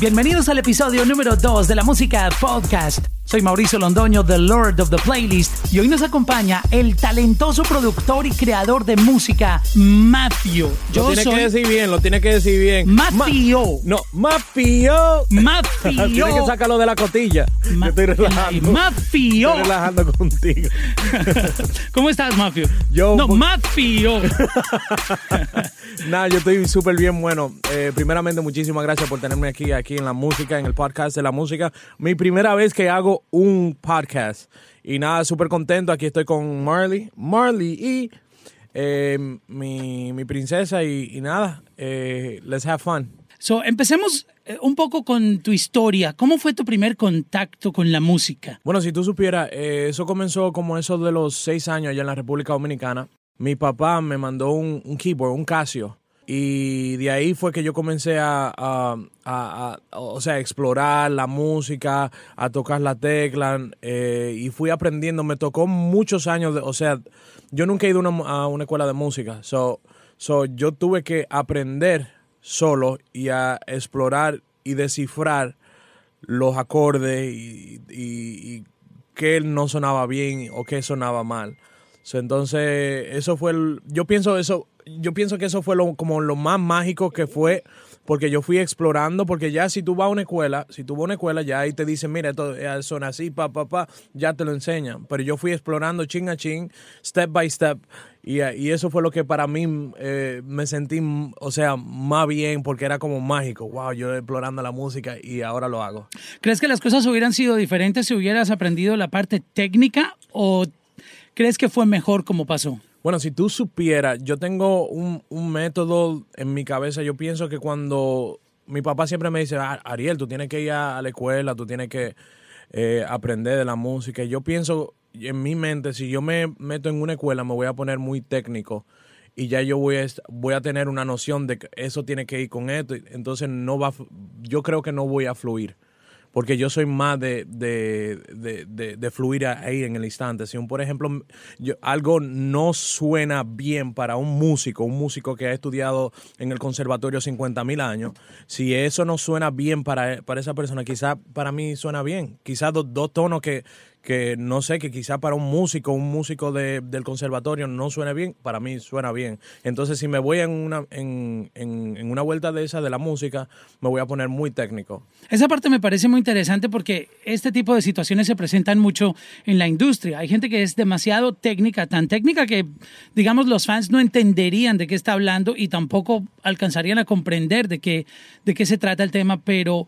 Bienvenidos al episodio número 2 de la música podcast. Soy Mauricio Londoño, The Lord of the Playlist, y hoy nos acompaña el talentoso productor y creador de música, Matthew. Yo lo tiene que decir bien, lo tiene que decir bien. Matthew. no, Matthew. Matthew. tiene que sacarlo de la cotilla. Ma estoy relajando. Matthew. Estoy relajando contigo. ¿Cómo estás, Matthew? Yo. No, Matthew. Nada, yo estoy súper bien. Bueno, eh, primeramente, muchísimas gracias por tenerme aquí, aquí en la música, en el podcast de la música. Mi primera vez que hago un podcast. Y nada, súper contento. Aquí estoy con Marley. Marley y eh, mi, mi, princesa. Y, nada, eh, let's have fun. So, empecemos eh, un poco con tu historia. ¿Cómo fue tu primer contacto con la música? Bueno, si tú supieras, eh, eso comenzó como eso de los seis años allá en la República Dominicana. Mi papá me mandó un, un keyboard, un Casio. Y de ahí fue que yo comencé a, a, a, o sea, explorar la música, a tocar la tecla eh, y fui aprendiendo. Me tocó muchos años, o sea, yo nunca he ido a una escuela de música. So, so, yo tuve que aprender solo y a explorar y descifrar los acordes y, y, y qué no sonaba bien o qué sonaba mal. Entonces, eso fue el, yo pienso eso yo pienso que eso fue lo, como lo más mágico que fue porque yo fui explorando, porque ya si tú vas a una escuela, si tú vas a una escuela, ya ahí te dicen, mira, esto son así, pa, pa, pa, ya te lo enseñan. Pero yo fui explorando ching a ching, step by step, y, y eso fue lo que para mí eh, me sentí, o sea, más bien, porque era como mágico. Wow, yo explorando la música y ahora lo hago. ¿Crees que las cosas hubieran sido diferentes si hubieras aprendido la parte técnica o crees que fue mejor como pasó? Bueno, si tú supieras, yo tengo un, un, método en mi cabeza. Yo pienso que cuando mi papá siempre me dice, Ariel, tú tienes que ir a la escuela, tú tienes que eh, aprender de la música. Yo pienso en mi mente, si yo me meto en una escuela, me voy a poner muy técnico y ya yo voy a, voy a tener una noción de que eso tiene que ir con esto. Entonces, no va, yo creo que no voy a fluir porque yo soy más de, de, de, de, fluir ahí en el instante. Si un, por ejemplo, yo, algo no suena bien para un músico, un músico que ha estudiado en el conservatorio 50 mil años, si eso no suena bien para, para esa persona, quizás para mí suena bien. Quizás dos, dos tonos que, que no sé, que quizá para un músico, un músico de, del conservatorio no suene bien, para mí suena bien. Entonces, si me voy en una, en, en, una vuelta de esa de la música, me voy a poner muy técnico. Esa parte me parece muy interesante porque este tipo de situaciones se presentan mucho en la industria. Hay gente que es demasiado técnica, tan técnica que, digamos, los fans no entenderían de qué está hablando y tampoco alcanzarían a comprender de qué, de qué se trata el tema, pero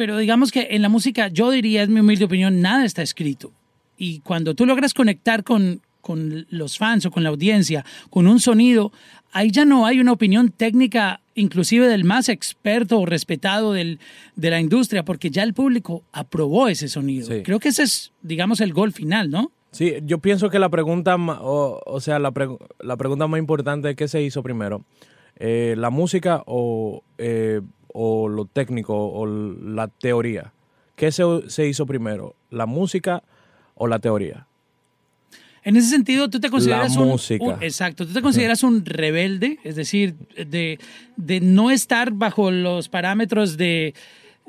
pero digamos que en la música, yo diría, es mi humilde opinión, nada está escrito. Y cuando tú logras conectar con, con los fans o con la audiencia, con un sonido, ahí ya no hay una opinión técnica, inclusive del más experto o respetado del, de la industria, porque ya el público aprobó ese sonido. Sí. Creo que ese es, digamos, el gol final, ¿no? Sí, yo pienso que la pregunta, o, o sea, la, pre, la, pregunta más importante es qué se hizo primero, eh, la música o eh, o lo técnico o la teoría? ¿Qué se, se hizo primero? ¿La música o la teoría? En ese sentido, tú te consideras un, exacto, tú te consideras un rebelde, es decir, de, de no estar bajo los parámetros de,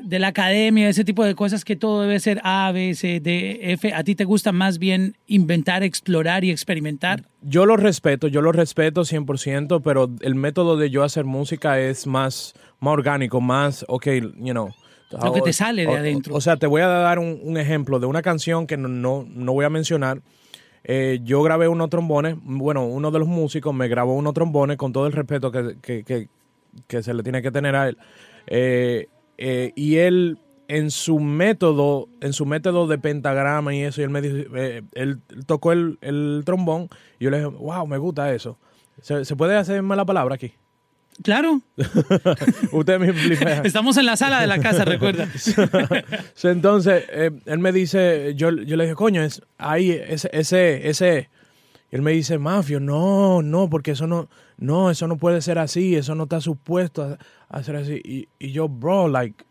de la academia, ese tipo de cosas que todo debe ser A, B, C, D, F. ¿A ti te gusta más bien inventar, explorar y experimentar? Yo lo respeto, yo lo respeto 100%, pero el método de yo hacer música es más, más orgánico, más, ok, you know. Lo que te sale de adentro. O, o sea, te voy a dar un, un, ejemplo de una canción que no, no, no voy a mencionar. Eh, yo grabé unos trombones, bueno, uno de los músicos me grabó unos trombones con todo el respeto que, que, que, que se le tiene que tener a él. Eh, eh, y él en su método, en su método de pentagrama y eso, y él me dijo, eh, él tocó el, el, trombón y yo le dije, wow, me gusta eso. ¿Se, ¿se puede hacer mala palabra aquí? Claro. Usted me explica. Estamos en la sala de la casa, recuerda. Entonces, eh, él me dice, yo, yo le dije, coño, es ahí, ese, ese, ese. Y él me dice, Mafio, no, no, porque eso no, no, eso no puede ser así, eso no está supuesto a, a hacer así. Y, y, yo, bro, like,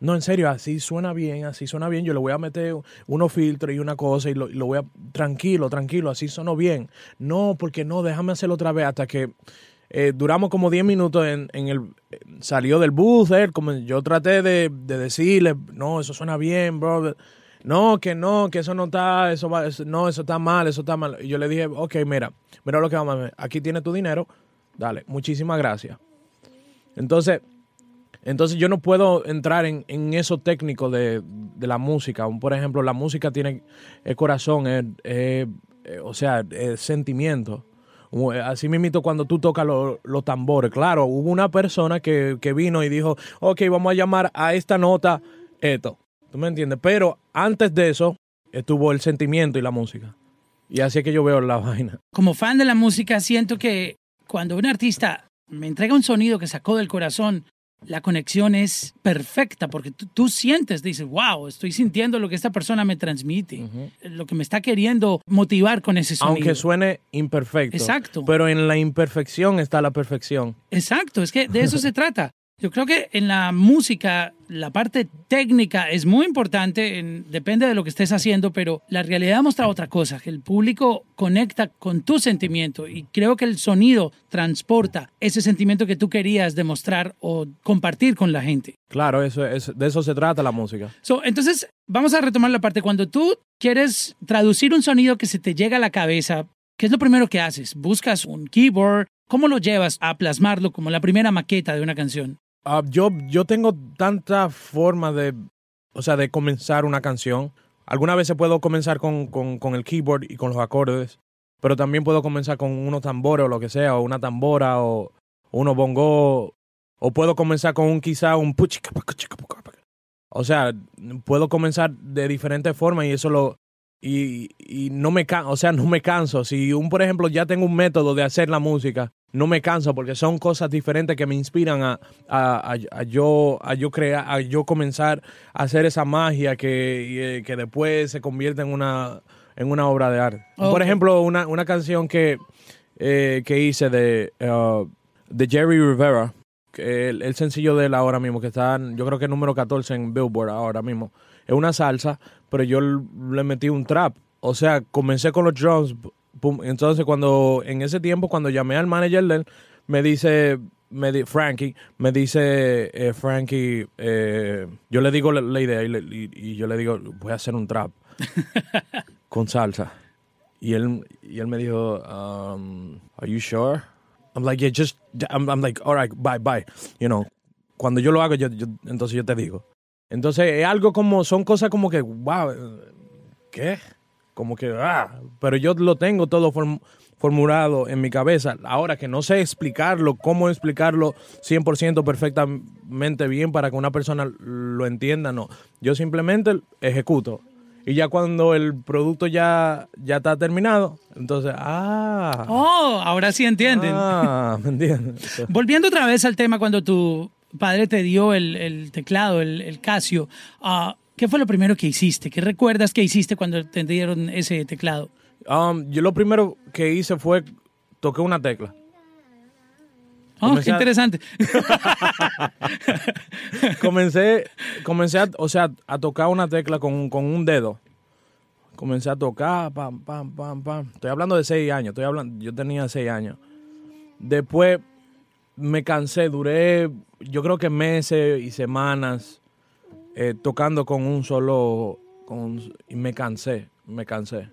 no, en serio, así suena bien, así suena bien. Yo le voy a meter unos filtros y una cosa y lo, lo voy a, tranquilo, tranquilo, así sonó bien. No, porque no, déjame hacerlo otra vez hasta que eh, duramos como 10 minutos en, en el... Salió del booth, él, como yo traté de, de decirle, no, eso suena bien, bro. No, que no, que eso no está, eso va, eso- no, eso está mal, eso está mal. Y yo le dije, ok, mira, mira lo que vamos a hacer. Aquí tienes tu dinero, dale, muchísimas gracias. Entonces, entonces yo no puedo entrar en, en eso técnico de, de la música. Por ejemplo, la música tiene el corazón, es- eh, o sea, es sentimiento. Eh, Así mismo cuando tú tocas lo- los tambores. Claro, hubo una persona que, que vino y dijo, ok, vamos a llamar a esta nota esto. ¿Tú me entiendes? Pero antes de eso estuvo el sentimiento y la música. Y así es que yo veo la vaina. Como fan de la música, siento que cuando un artista me entrega un sonido que sacó del corazón, la conexión es perfecta porque tú, sientes, dices, wow, estoy sintiendo lo que esta persona me transmite, lo que me está queriendo motivar con ese sonido. Aunque suene imperfecto. Exacto. Pero en la imperfección está la perfección. Exacto, es que de eso se trata. Yo creo que en la música la parte técnica es muy importante, en- depende de lo que estés haciendo, pero la realidad muestra otra cosa, que el público conecta con tu sentimiento y creo que el sonido transporta ese sentimiento que tú querías demostrar o compartir con la gente. Claro, eso es, de eso se trata la música. So, entonces, vamos a retomar la parte. Cuando tú quieres traducir un sonido que se te llega a la cabeza, ¿qué es lo primero que haces? ¿Buscas un keyboard? ¿Cómo lo llevas a plasmarlo como la primera maqueta de una canción? Ah, yo, yo tengo tanta forma de, o sea, de comenzar una canción. Algunas veces puedo comenzar con, con, con el keyboard y con los acordes, pero también puedo comenzar con unos tambores o lo que sea, o una tambora o unos bongo, o puedo comenzar con un quizá un o sea, puedo comenzar de diferentes formas y eso lo y, y no me can, o sea, no me canso. Si un por ejemplo ya tengo un método de hacer la música, no me canso porque son cosas diferentes que me inspiran a, a, a- a yo a yo crear, a yo comenzar a hacer esa magia que, y, eh, que después se convierte en una en una obra de arte. Por ejemplo, una, una canción que, eh, que hice de, uh, de Jerry Rivera, que el, el sencillo de él ahora mismo, que está, yo creo que es número 14 en Billboard ahora mismo. Es una salsa, pero yo le metí un trap. O sea, comencé con los drums. pum, entonces, cuando en ese tiempo, cuando llamé al manager de él, me dice, me di- Frankie, me dice, eh, Frankie, eh, yo le digo la, la idea y, le- y- y yo le digo, voy a hacer un trap con salsa. Y él, y él me dijo, um, are you sure? I'm like, yeah, just, I'm, I'm like, all right, bye, bye. You know, cuando yo lo hago, yo, yo- entonces yo te digo. Entonces es algo como, son cosas como que, wow, ¿qué? Como que, ah, pero yo lo tengo todo form- formulado en mi cabeza. Ahora que no sé explicarlo, cómo explicarlo 100% perfectamente bien para que una persona lo entienda, no. Yo simplemente ejecuto. Y ya cuando el producto ya, ya está terminado, entonces, ah, Oh, ahora sí entienden. ah, ¿me entiendes? Volviendo otra vez al tema cuando tu padre te dio el, el teclado, el, el Casio, ah, ¿qué fue lo primero que hiciste? ¿Qué recuerdas que hiciste cuando te dieron ese teclado? Um, yo lo primero que hice fue toqué una tecla. Oh, Comencé qué a- interesante. comencé, comencé a, o sea, a tocar una tecla con, con un dedo. Comencé a tocar, pam, pam, pam, pam. Estoy hablando de seis años, estoy hablando, yo tenía seis años. Después me cansé, duré, yo creo que meses y semanas eh, tocando con un solo, con y me cansé, me cansé.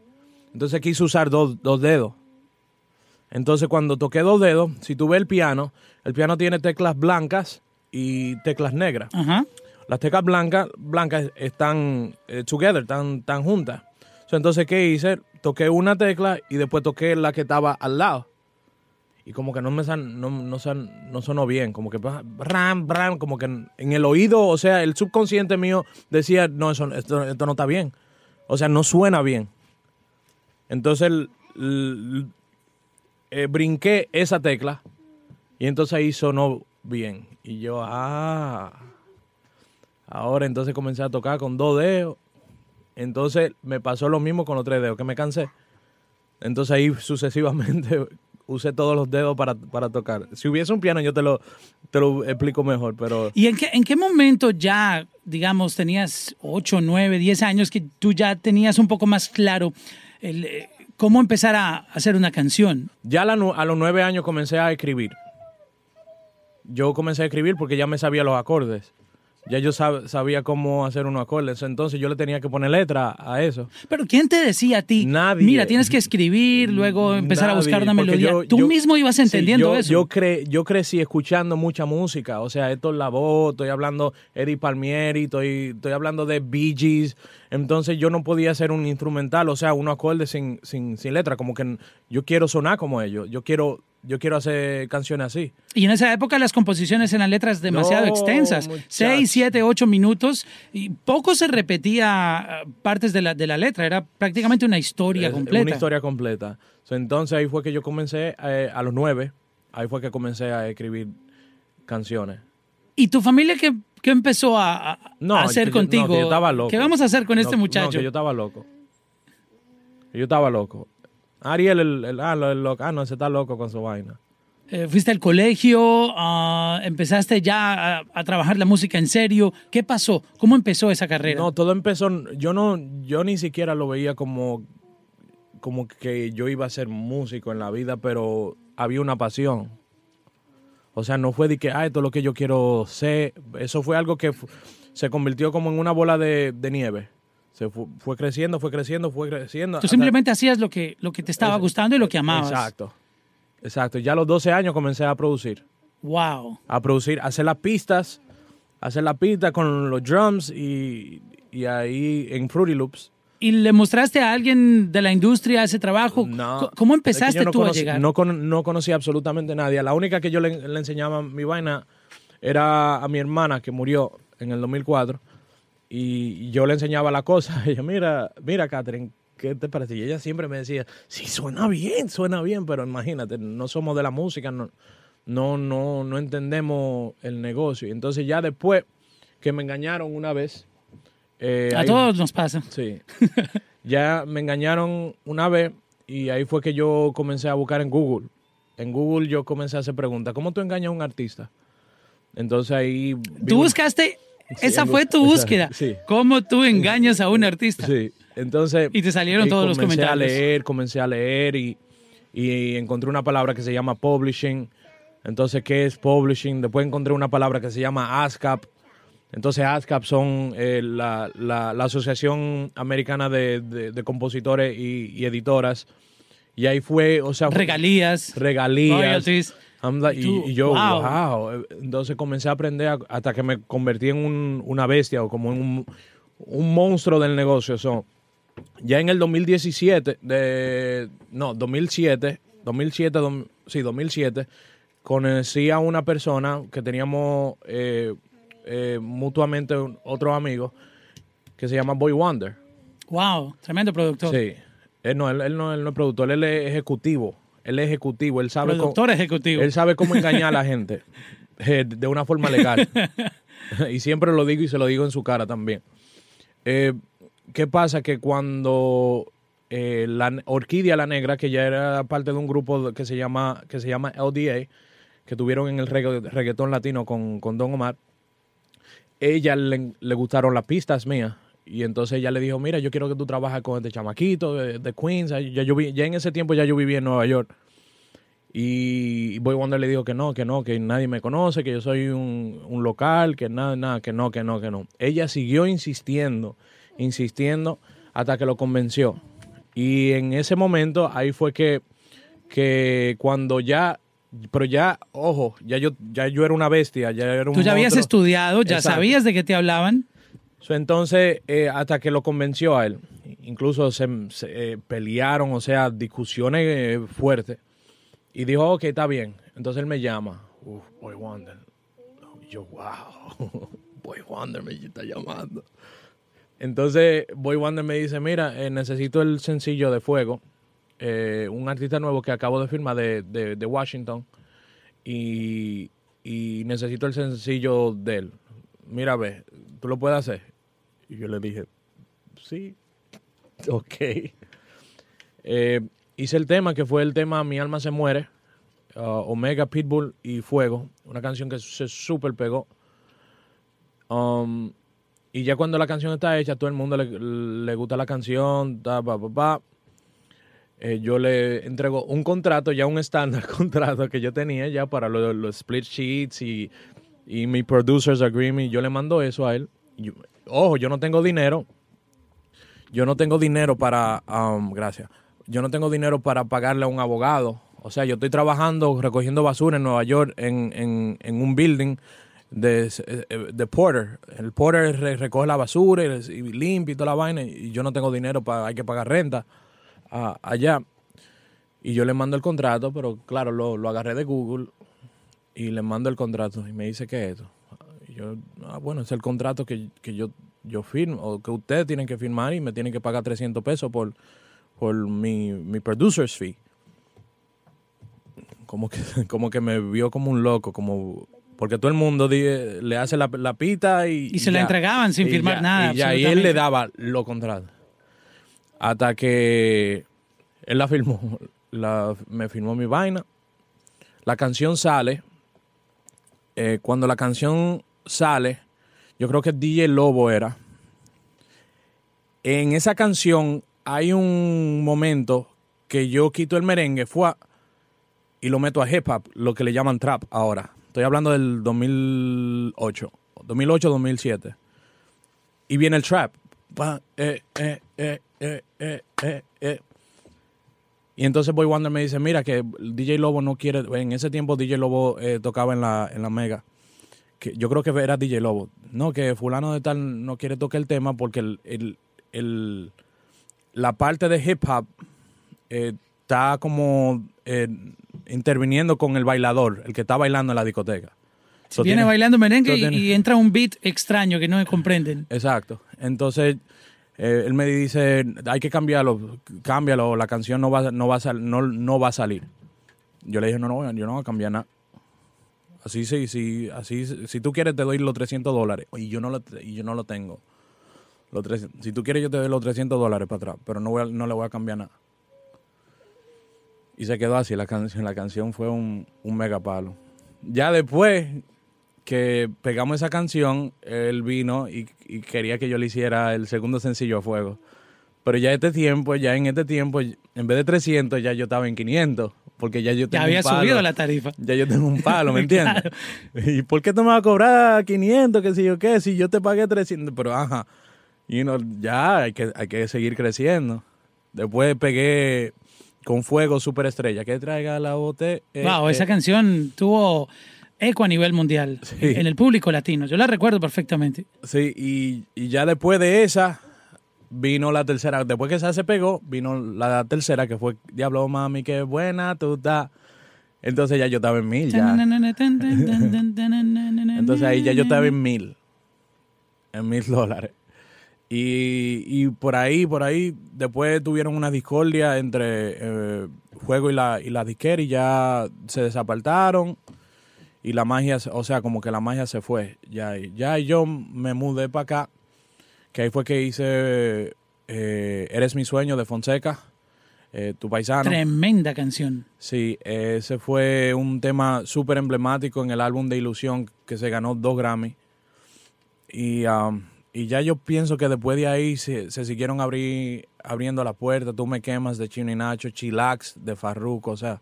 Entonces quise usar dos, dos dedos. Entonces cuando toqué dos dedos, si tú ves el piano, el piano tiene teclas blancas y teclas negras. Ajá. Las teclas blancas, blancas están eh, together, están, están juntas. So, entonces, ¿qué hice? Toqué una tecla y después toqué la que estaba al lado. Y como que no me san- no, no, san- no sonó bien, como que ram, ram, como que en, el oído, o sea, el subconsciente mío decía, no, eso, esto, esto no está bien. O sea, no suena bien. Entonces eh, brinqué esa tecla y entonces ahí sonó bien. Y yo, ah, ahora entonces comencé a tocar con dos dedos. Entonces me pasó lo mismo con los tres dedos, que me cansé. Entonces ahí sucesivamente usé todos los dedos para, para tocar. Si hubiese un piano yo te lo, te lo explico mejor, pero ¿Y en qué, en qué momento ya, digamos, tenías 8, 9, 10 años que tú ya tenías un poco más claro el, eh, cómo empezar a hacer una canción? ya a, la a los nueve años comencé a escribir. yo comencé a escribir porque ya me sabía los acordes. Ya yo sab- sabía cómo hacer unos acordes, entonces yo le tenía que poner letra a eso. Pero ¿quién te decía a ti? Nadie. Mira, tienes que escribir, luego empezar a buscar una melodía. yo- Tú yo- mismo ibas sí, entendiendo yo, eso. Yo, cre- yo crecí escuchando mucha música, o sea, Héctor Lavoe, estoy hablando Eddie Palmieri, estoy, estoy hablando de Bee Gees, entonces yo no podía hacer un instrumental, o sea, unos acordes sin, sin, sin letra, como que yo quiero sonar como ellos, yo quiero, yo quiero hacer canciones así. Y en esa época las composiciones eran letras demasiado No, extensas, muchacho. seis, siete, ocho minutos, y poco se repetía ah, partes de la, de la letra, era prácticamente una historia Es completa. Una historia completa. Entonces ahí fue que yo comencé, eh, a los nueve, ahí fue que comencé a escribir canciones. ¿Y tu familia qué, qué empezó a, No, hacer no, contigo? que yo estaba loco. ¿Qué vamos a hacer con No, este no, muchacho? que yo estaba loco. Yo estaba loco. Ariel, el, el- ah, el loco. Ah, no, ese está loco con su vaina. Eh, fuiste al colegio, ah, empezaste ya a, a trabajar la música en serio. ¿Qué pasó? ¿Cómo empezó esa carrera? No, todo empezó. Yo no, yo ni siquiera lo veía como, como que yo iba a ser músico en la vida, pero había una pasión. O sea, no fue de que, ah, esto es lo que yo quiero ser. Eso fue algo que se convirtió como en una bola de, de nieve. Se fu- fue creciendo, fue creciendo, fue creciendo. Tú simplemente hacías lo que, lo que te estaba gustando y lo que amabas. Exacto. Exacto. Ya a los 12 años comencé a producir. Wow. A producir, a hacer las pistas, a hacer la pista con los drums y, y ahí en Fruity Loops. ¿Y le mostraste a alguien de la industria ese trabajo? No. ¿Cómo Es empezaste que yo no tú conocí- a llegar? No, con- no conocía absolutamente a nadie. La única que yo le, le enseñaba mi vaina era a mi hermana que murió en el 2004 y yo le enseñaba la cosa. Ella, mira, mira, Catherine, ¿qué te parece? Y ella siempre me decía, sí, suena bien, suena bien, pero imagínate, no somos de la música, no, no, no, no entendemos el negocio. Y entonces ya después que me engañaron una vez. Eh, a ahí- todos nos pasa. Sí. ya me engañaron una vez y ahí fue que yo comencé a buscar en Google. En Google yo comencé a hacer preguntas. ¿Cómo tú engañas a un artista? Entonces ahí... Tú buscaste, Sí, esa fue tu búsqueda. Sí. ¿Cómo tú engañas a un artista? Sí. Entonces... Y te salieron todos los comencé comentarios. a leer, comencé a leer y, y encontré una palabra que se llama publishing. Entonces, ¿qué es publishing? Después encontré una palabra que se llama ASCAP. Entonces, ASCAP son eh, la, la- la Asociación Americana de, de- de Compositores y, y Editoras. Y ahí fue, o sea... Regalías. Regalías. like- Y yo, wow. wow. Entonces comencé a aprender a- hasta que me convertí en un- una bestia o como en un, un monstruo del negocio. So, ya en el 2017, de, no, 2007, 2007, dom- sí, 2007, conocí a una persona que teníamos eh, eh, mutuamente un- otros amigos que se llama Boy Wonder. Wow, tremendo productor. Sí. Él no, él, él no, él no es productor, él es ejecutivo. Él es ejecutivo, él sabe cómo- Productor ejecutivo. él sabe cómo engañar a la gente eh, de una forma legal. y siempre lo digo y se lo digo en su cara también. Eh, ¿Qué pasa? Que cuando eh, la Orquídea la Negra, que ya era parte de un grupo que se llama, que se llama LDA, que tuvieron en el regga- reggaetón latino con, con Don Omar, ella le, gustaron las pistas mías. Y entonces ella le dijo, mira, yo quiero que tú trabajes con este chamaquito de, Queens. Ya, yo ya en ese tiempo ya yo vivía en Nueva York. Y Boy Wonder le dijo que no, que no, que nadie me conoce, que yo soy un, un local, que nada, nada, que no, que no, que no. Ella siguió insistiendo, insistiendo hasta que lo convenció. Y en ese momento ahí fue que, que cuando ya, pero ya, ojo, ya yo, ya yo era una bestia, ya era un Tú ya habías estudiado, ya Exacto. sabías de qué te hablaban. So, entonces, eh, hasta que lo convenció a él, incluso se, se, eh, pelearon, o sea, discusiones eh, fuertes. Y dijo, ok, está bien. Entonces él me llama, Uf, Boy Wonder. Yo, wow, Boy Wonder me está llamando. Entonces, Boy Wonder me dice, mira, eh, necesito el sencillo de Fuego, eh, un artista nuevo que acabo de firmar de, de, Washington, y, y necesito el sencillo de él. Mira, ve, ¿tú lo puedes hacer? Y yo le dije, sí, ok. Eh, hice el tema, que fue el tema Mi alma se muere, uh, Omega, Pitbull y Fuego, una canción que se súper pegó. Um, y ya cuando la canción está hecha, todo el mundo le, le gusta la canción. Eh, yo le entrego un contrato, ya un estándar contrato que yo tenía ya para los, split sheets y, y, mi producer's agreement. Yo le mando eso a él. ojo, yo no tengo dinero. Yo no tengo dinero para, um, gracias, yo no tengo dinero para pagarle a un abogado. O sea, yo estoy trabajando recogiendo basura en Nueva York en, en, en un building de, eh, de Porter. El Porter recoge la basura y, limpia y toda la vaina y yo no tengo dinero para, hay que pagar renta allá. Y yo le mando el contrato, pero claro, lo, lo, agarré de Google y le mando el contrato y me dice que es esto. Y yo, ah, bueno, es el contrato que, que yo, yo firmo, o que ustedes tienen que firmar y me tienen que pagar 300 pesos por, por mi, mi producer's fee. Como que, como que me vio como un loco, como porque todo el mundo le hace la, pita y... Y se la entregaban sin firmar nada. Y, ahí él le daba lo contrario. Hasta que él la firmó, la, me firmó mi vaina. La canción sale. Eh, cuando la canción sale, yo creo que DJ Lobo era. En esa canción hay un momento que yo quito el merengue fue, y lo meto a hip hop, lo que le llaman trap ahora. Estoy hablando del 2008, 2008-2007. Y viene el trap. Eh, eh, eh, y entonces Boy Wonder me dice, mira que DJ Lobo no quiere, en ese tiempo DJ Lobo tocaba en la, en la Mega. Que yo creo que era DJ Lobo. No, que fulano de tal no quiere tocar el tema porque el, el, la parte de hip hop está como interviniendo con el bailador, el que está bailando en la discoteca. viene bailando merengue y, entra un beat extraño que no comprenden. Exacto. Entonces, eh, él me dice, hay que cambiarlo, cámbialo, la canción no va, no va, a, no, va a salir. Yo le dije, no, no, yo no voy a cambiar nada. Así sí, sí, así, si tú quieres te doy los 300 dólares y yo no lo, y yo no lo tengo. Los si tú quieres yo te doy los 300 dólares para atrás, pero no, voy no le voy a cambiar nada. Y se quedó así la canción. La canción fue un, un mega palo. Ya después que pegamos esa canción, él vino y, quería que yo le hiciera el segundo sencillo a fuego. Pero ya este tiempo, ya en este tiempo, en vez de 300, ya yo estaba en 500. Porque ya yo tengo ya había un palo. subido la tarifa. Ya yo tengo un palo, ¿me entiendes? ¿Y por qué tú me vas a cobrar 500? Que si yo qué, si yo te pagué 300. Pero ajá, y no, ya hay que, hay que seguir creciendo. Después pegué con Fuego Superestrella, que traiga la bote. Eh, wow, esa eh. canción tuvo eco a nivel mundial en el público latino. Yo la recuerdo perfectamente. Sí, y, y, ya después de esa vino la tercera. Después que esa se pegó, vino la tercera que fue Diablo Mami, qué buena tú estás. Entonces ya yo estaba en mil. Ya. Entonces ahí ya yo estaba en mil. En mil dólares. Y, y, por ahí, por ahí, después tuvieron una discordia entre eh, Juego y la, y la disquera y ya se desapartaron. Y la magia, o sea, como que la magia se fue. Ya, ya yo me mudé para acá, que ahí fue que hice eh, Eres mi sueño de Fonseca, eh, tu paisano. Tremenda canción. Sí, ese fue un tema súper emblemático en el álbum de Ilusión que se ganó dos Grammy. Y um, y ya yo pienso que después de ahí se, siguieron abrir, abriendo la puerta. Tú me quemas de Chino y Nacho, Chilax de Farruko, o sea,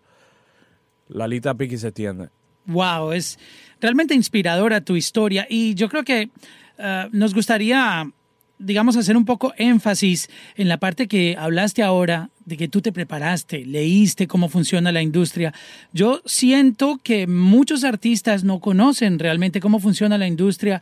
la lista piqui se tiende. Wow, es realmente inspiradora tu historia. Y yo creo que eh, nos gustaría, digamos, hacer un poco énfasis en la parte que hablaste ahora de que tú te preparaste, leíste cómo funciona la industria. Yo siento que muchos artistas no conocen realmente cómo funciona la industria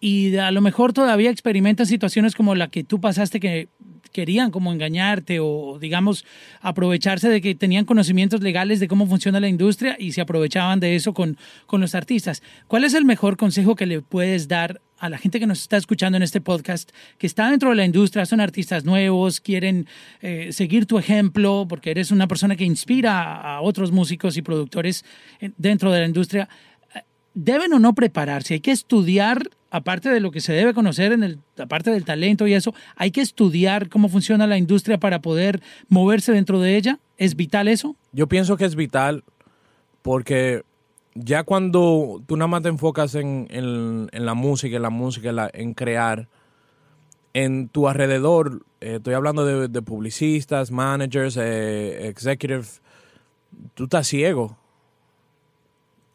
y a lo mejor todavía experimentas situaciones como la que tú pasaste que querían como engañarte o digamos aprovecharse de que tenían conocimientos legales de cómo funciona la industria y se aprovechaban de eso con, con los artistas. ¿Cuál es el mejor consejo que le puedes dar a la gente que nos está escuchando en este podcast, que está dentro de la industria, son artistas nuevos, quieren eh, seguir tu ejemplo, porque eres una persona que inspira a otros músicos y productores dentro de la industria? ¿Deben o no prepararse? ¿Hay que estudiar aparte de lo que se debe conocer en el, aparte del talento y eso, hay que estudiar cómo funciona la industria para poder moverse dentro de ella. ¿Es vital eso? Yo pienso que es vital porque ya cuando tú nada más te enfocas en, la música, en la música, en, crear, en tu alrededor, eh, estoy hablando de, publicistas, managers, eh, executive, tú estás ciego.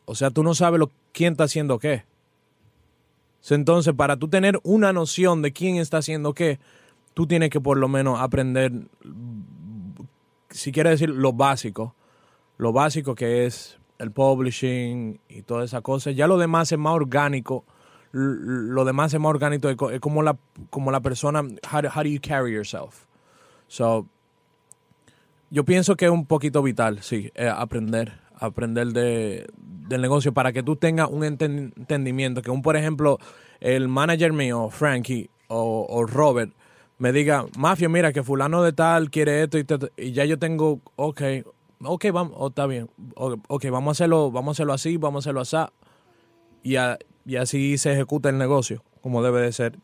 O sea, tú no sabes lo, quién está haciendo qué. Entonces, para tú tener una noción de quién está haciendo qué, tú tienes que por lo menos aprender, si quieres decir, lo básico. Lo básico que es el publishing y todas esas cosas. Ya lo demás es más orgánico. Lo demás es más orgánico. Es como la, como la persona, how, how do you carry yourself? So, yo pienso que es un poquito vital, sí, eh, aprender, aprender de, del negocio para que tú tengas un entendimiento. Que un, por ejemplo, el manager mío, Frankie o, Robert, me diga, Mafia, mira que fulano de tal quiere esto y, ya yo tengo, ok, ok, vamos, oh, está bien, ok, vamos a hacerlo, vamos a hacerlo así, vamos a hacerlo así. Y, y así se ejecuta el negocio, como debe de ser.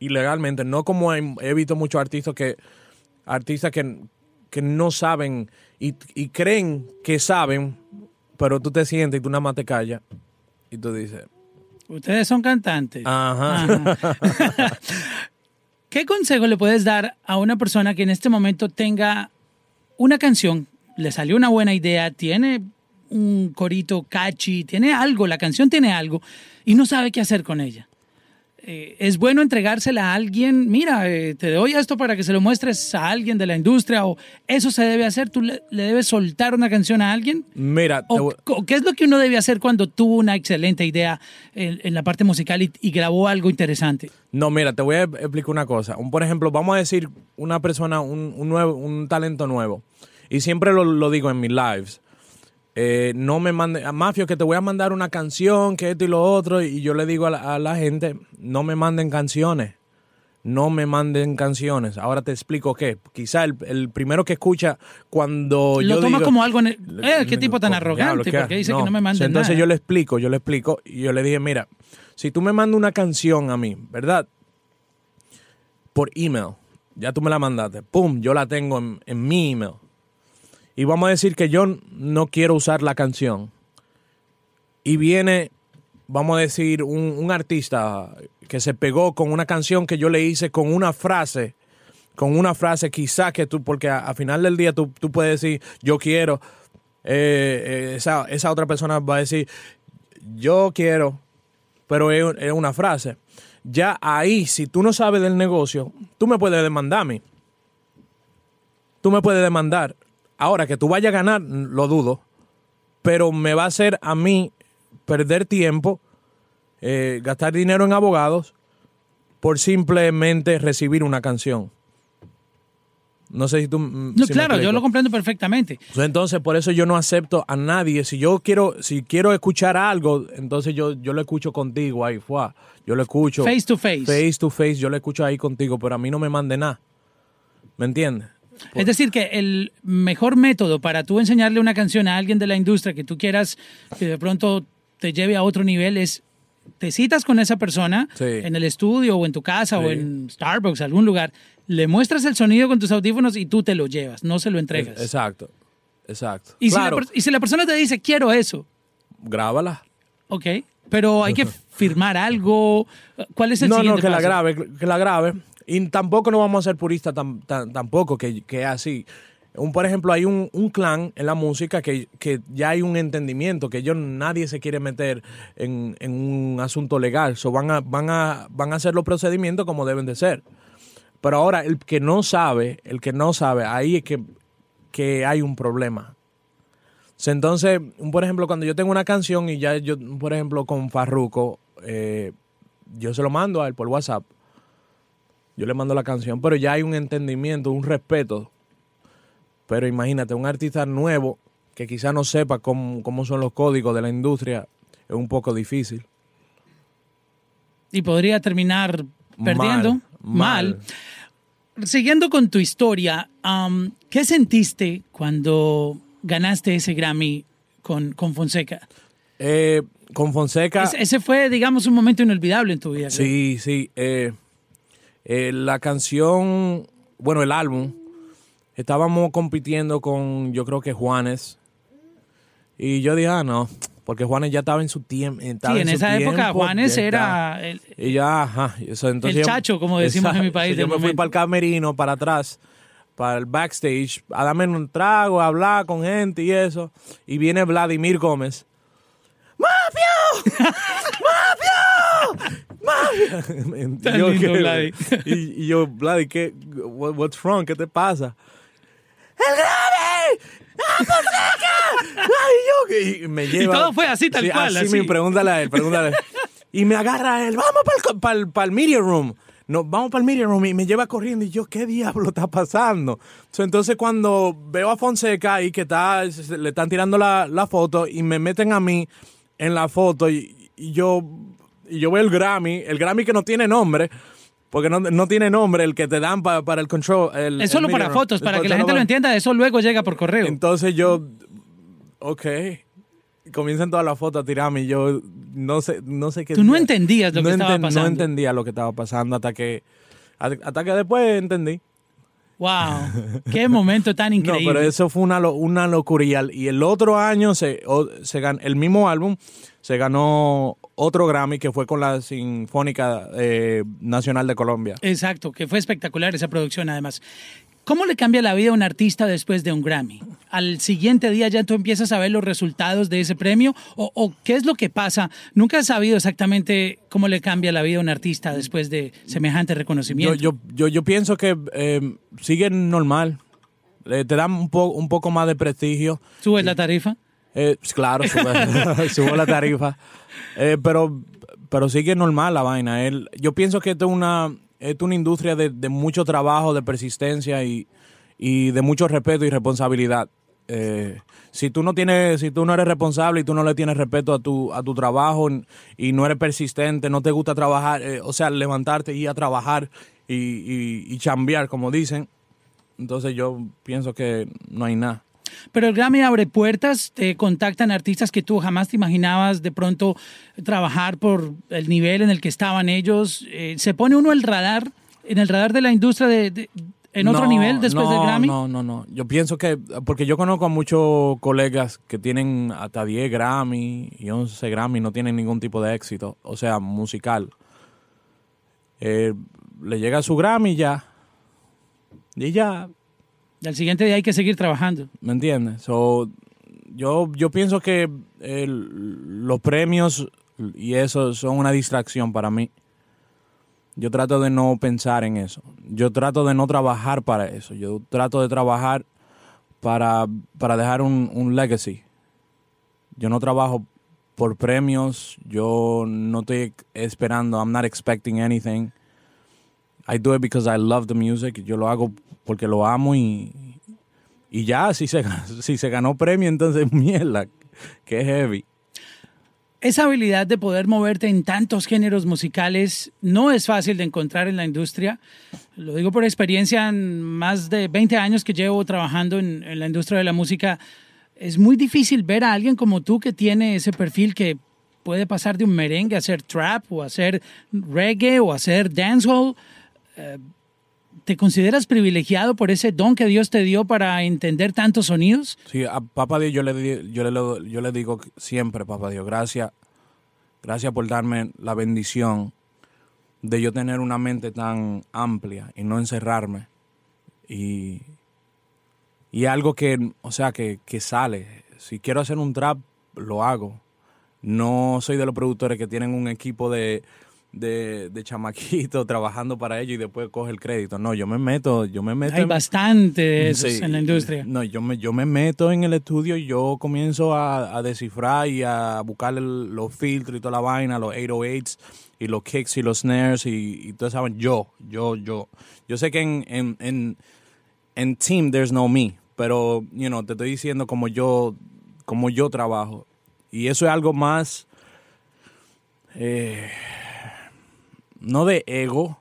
Ilegalmente, no como he, visto muchos artistas que, artistas que, que no saben y, y, creen que saben, pero tú te sientes y tú nada más te callas y tú dices... Ustedes son cantantes. Ajá. ¿Qué consejo le puedes dar a una persona que en este momento tenga una canción, le salió una buena idea, tiene un corito catchy, tiene algo, la canción tiene algo y no sabe qué hacer con ella? Eh, es bueno entregársela a alguien, mira, eh, te doy esto para que se lo muestres a alguien de la industria o eso se debe hacer, tú le, debes soltar una canción a alguien. Mira, o, ¿qué es lo que uno debe hacer cuando tuvo una excelente idea en, la parte musical y, grabó algo interesante? No, mira, te voy a explicar una cosa. Un, por ejemplo, vamos a decir una persona, un, nuevo, un talento nuevo. Y siempre lo, lo digo en mis lives eh, no me mande, a Mafio, que te voy a mandar una canción, que esto y lo otro, y yo le digo a la, gente, no me manden canciones, no me manden canciones. Ahora te explico qué. Quizá el, primero que escucha cuando lo yo toma como algo, eh, qué tipo tan arrogante, porque dice que no me manden Entonces yo le explico, yo le explico, y yo le dije, mira, si tú me mandas una canción a mí, ¿verdad? Por email, ya tú me la mandaste, pum, yo la tengo en, en mi email y vamos a decir que yo no quiero usar la canción. Y viene, vamos a decir, un, artista que se pegó con una canción que yo le hice con una frase, con una frase quizá que tú, porque al final del día tú, puedes decir, yo quiero, eh, eh, esa, esa, otra persona va a decir, yo quiero, pero es, es, una frase. Ya ahí, si tú no sabes del negocio, tú me puedes demandar a mí. Tú me puedes demandar. Ahora, que tú vayas a ganar, lo dudo, pero me va a hacer a mí perder tiempo, eh, gastar dinero en abogados, por simplemente recibir una canción. No sé si tú... Mm, no, claro, yo lo comprendo perfectamente. Entonces, por eso yo no acepto a nadie. Si yo quiero, si quiero escuchar algo, entonces yo, yo lo escucho contigo ahí, fue. Yo lo escucho. Face to face. Face to face, yo lo escucho ahí contigo, pero a mí no me mande nada. ¿Me entiendes? Es decir, que el mejor método para tú enseñarle una canción a alguien de la industria que tú quieras que de pronto te lleve a otro nivel es te citas con esa persona en el estudio o en tu casa o en Starbucks, algún lugar, le muestras el sonido con tus audífonos y tú te lo llevas, no se lo entregas. Exacto, exacto. Y, si, la, y si la persona te dice, quiero eso. Grábala. Ok, pero hay que firmar algo. ¿Cuál es el no, siguiente No, que la grabe, que la grabe. Y tampoco no vamos a ser puristas tampoco, que, es así. Un, por ejemplo, hay un, clan en la música que, ya hay un entendimiento, que yo nadie se quiere meter en, un asunto legal. So van, a, van, a, van a hacer los procedimientos como deben de ser. Pero ahora, el que no sabe, el que no sabe, ahí es que, que hay un problema. Entonces, por ejemplo, cuando yo tengo una canción y ya yo, por ejemplo, con Farruko, eh, yo se lo mando a él por WhatsApp yo le mando la canción, pero ya hay un entendimiento, un respeto. Pero imagínate, un artista nuevo que quizá no sepa cómo, son los códigos de la industria, es un poco difícil. Y podría terminar perdiendo mal. Siguiendo con tu historia, ¿qué sentiste cuando ganaste ese Grammy con, con Fonseca? Eh, con Fonseca. ese fue, digamos, un momento inolvidable en tu vida. Sí, sí. Eh, eh, la canción, bueno, el álbum, estábamos compitiendo con, yo creo que Juanes. Y yo dije, ah, no, porque Juanes ya estaba en su tiempo. Sí, en, esa época Juanes era el, y ya, ajá, eso, entonces el chacho, como decimos en mi país. Yo me fui para el camerino, para atrás, para el backstage, a darme un trago, a hablar con gente y eso. Y viene Vladimir Gómez. ¡Mafio! ¡Mafio! ¡Mafio! yo, lindo, y, y, yo, Vladi, ¿qué? what's wrong? ¿Qué te pasa? ¡El grave! ¡Ay, yo! Y me lleva. Y todo fue así, tal cual. Así, Me, pregúntale a él, pregúntale. y me agarra a él, vamos para el, para el, media room. No, vamos para el media room y me lleva corriendo y yo, ¿qué diablo está pasando? entonces cuando veo a Fonseca y que está, le están tirando la, la foto y me meten a mí en la foto y, y yo, y yo veo el Grammy, el Grammy que no tiene nombre, porque no, no, tiene nombre el que te dan para el control. El, es solo para fotos, para que la gente lo entienda, eso luego llega por correo. Entonces yo, ok, comienzan todas las fotos a tirarme y yo no sé, no sé qué. Tú no entendías lo que estaba pasando. No entendía lo que estaba pasando hasta que, hasta que después entendí. Wow, qué momento tan increíble. No, pero eso fue una, una locura. Y el otro año se, se ganó, el mismo álbum se ganó otro Grammy que fue con la Sinfónica eh, Nacional de Colombia. Exacto, que fue espectacular esa producción además. ¿Cómo le cambia la vida a un artista después de un Grammy? ¿Al siguiente día ya tú empiezas a ver los resultados de ese premio? ¿O, qué es lo que pasa? Nunca has sabido exactamente cómo le cambia la vida a un artista después de semejante reconocimiento. Yo, yo, yo, pienso que eh, sigue normal. te dan un, un poco más de prestigio. ¿Subes la tarifa? Eh, pues claro, subo, la tarifa. Eh, pero, pero sigue normal la vaina. Él, yo pienso que esto es una, es una industria de, mucho trabajo, de persistencia y, de mucho respeto y responsabilidad. Eh, si tú no tienes, si tú no eres responsable y tú no le tienes respeto a tu, a tu trabajo y no eres persistente, no te gusta trabajar, o sea, levantarte y ir a trabajar y, y, y chambear, como dicen, entonces yo pienso que no hay nada. Pero el Grammy abre puertas, te contactan artistas que tú jamás te imaginabas de pronto trabajar por el nivel en el que estaban ellos. Eh, ¿Se pone uno el radar, en el radar de la industria de, en otro nivel después del Grammy? No, no, no. Yo pienso que, porque yo conozco a muchos colegas que tienen hasta 10 Grammy y 11 Grammy, no tienen ningún tipo de éxito, o sea, musical. Eh, le llega su Grammy ya. Y ya, al siguiente día hay que seguir trabajando. ¿Me entiendes? So, yo, yo pienso que los premios y eso son una distracción para mí. Yo trato de no pensar en eso. Yo trato de no trabajar para eso. Yo trato de trabajar para, para dejar un, un legacy. Yo no trabajo por premios. Yo no estoy esperando. I'm not expecting anything. I do it because I love the music. Yo lo hago porque lo amo y, y ya, si se, si se ganó premio, entonces mierda, que heavy. Esa habilidad de poder moverte en tantos géneros musicales no es fácil de encontrar en la industria. Lo digo por experiencia, en más de 20 años que llevo trabajando en, en la industria de la música. Es muy difícil ver a alguien como tú que tiene ese perfil que puede pasar de un merengue a hacer trap o hacer reggae o hacer dancehall. Eh, ¿Te consideras privilegiado por ese don que Dios te dio para entender tantos sonidos? Sí, a Papá Dios yo le, yo le, digo siempre, Papá Dios, gracias, gracias por darme la bendición de yo tener una mente tan amplia y no encerrarme. Y, y algo que, o sea, que, que sale. Si quiero hacer un trap, lo hago. No soy de los productores que tienen un equipo de de, de chamaquito trabajando para ello y después coge el crédito. No, yo me meto, yo me meto. Hay bastante en la industria. No, yo me, yo me meto en el estudio y yo comienzo a, descifrar y a buscar los filtros y toda la vaina, los 808s y los kicks y los snares y, y todos saben, yo, yo, yo. Yo sé que en, en, en, en team there's no me, pero, you know, te estoy diciendo como yo, como yo trabajo. Y eso es algo más... Eh, no de ego,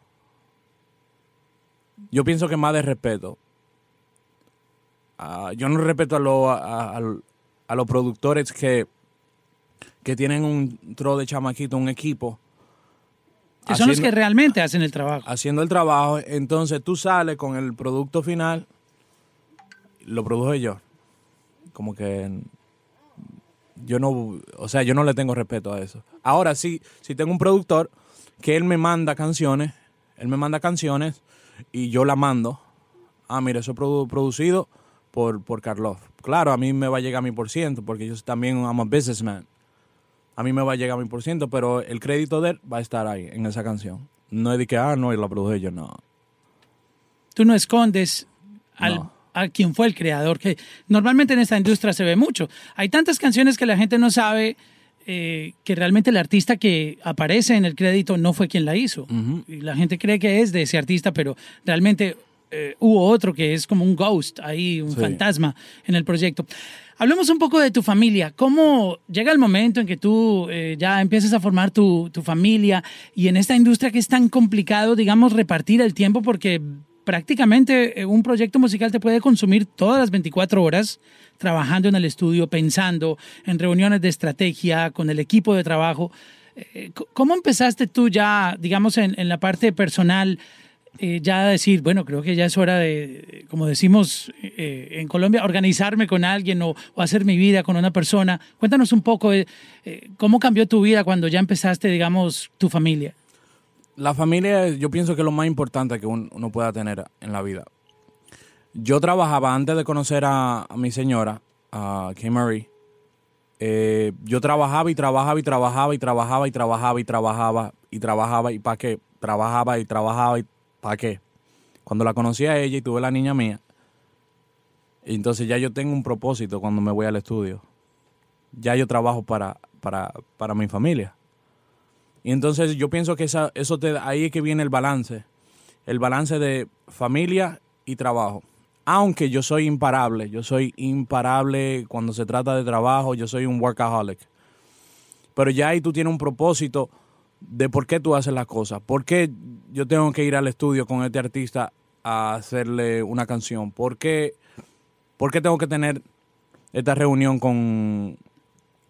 yo pienso que más de respeto. Ah, yo no respeto a, a, los productores que, que tienen un tro de chamaquito, un equipo. Que son los que realmente hacen el trabajo. Haciendo el trabajo. Entonces tú sales con el producto final, lo produjo yo. Como que yo no, o sea, yo no le tengo respeto a eso. Ahora sí, si tengo un productor que él me manda canciones, él me manda canciones y yo la mando. Ah, mira, eso es producido por, por Carlos. Claro, a mí me va a llegar mi por ciento, porque yo también I'm a businessman. A mí me va a llegar mi por ciento, pero el crédito de él va a estar ahí, en esa canción. No es de que, ah, no, y la produje yo, no. Tú no escondes al, a quien fue el creador, que normalmente en esta industria se ve mucho. Hay tantas canciones que la gente no sabe eh, que realmente el artista que aparece en el crédito no fue quien la hizo. Y la gente cree que es de ese artista, pero realmente eh, hubo otro que es como un ghost ahí, un fantasma en el proyecto. Hablemos un poco de tu familia. ¿Cómo llega el momento en que tú eh, ya empiezas a formar tu, tu, familia y en esta industria que es tan complicado, digamos, repartir el tiempo porque prácticamente eh, un proyecto musical te puede consumir todas las 24 horas trabajando en el estudio, pensando en reuniones de estrategia con el equipo de trabajo. Eh, ¿Cómo empezaste tú ya, digamos, en, la parte personal, eh, ya decir, bueno, creo que ya es hora de, como decimos en Colombia, organizarme con alguien o, hacer mi vida con una persona? Cuéntanos un poco cómo cambió tu vida cuando ya empezaste, digamos, tu familia la familia yo pienso que es lo más importante que uno pueda tener en la vida. Yo trabajaba antes de conocer a, mi señora, a Kim Marie. Eh, yo trabajaba y trabajaba y trabajaba y trabajaba y trabajaba y trabajaba y trabajaba y para qué. Trabajaba y trabajaba y para qué. Cuando la conocí a ella y tuve la niña mía, entonces ya yo tengo un propósito cuando me voy al estudio. Ya yo trabajo para, para, para mi familia. Y entonces yo pienso que esa, eso te, ahí es que viene el balance, el balance de familia y trabajo. Aunque yo soy imparable, yo soy imparable cuando se trata de trabajo, yo soy un workaholic. Pero ya ahí tú tienes un propósito de por qué tú haces las cosas. ¿Por qué yo tengo que ir al estudio con este artista a hacerle una canción? ¿Por qué, por qué tengo que tener esta reunión con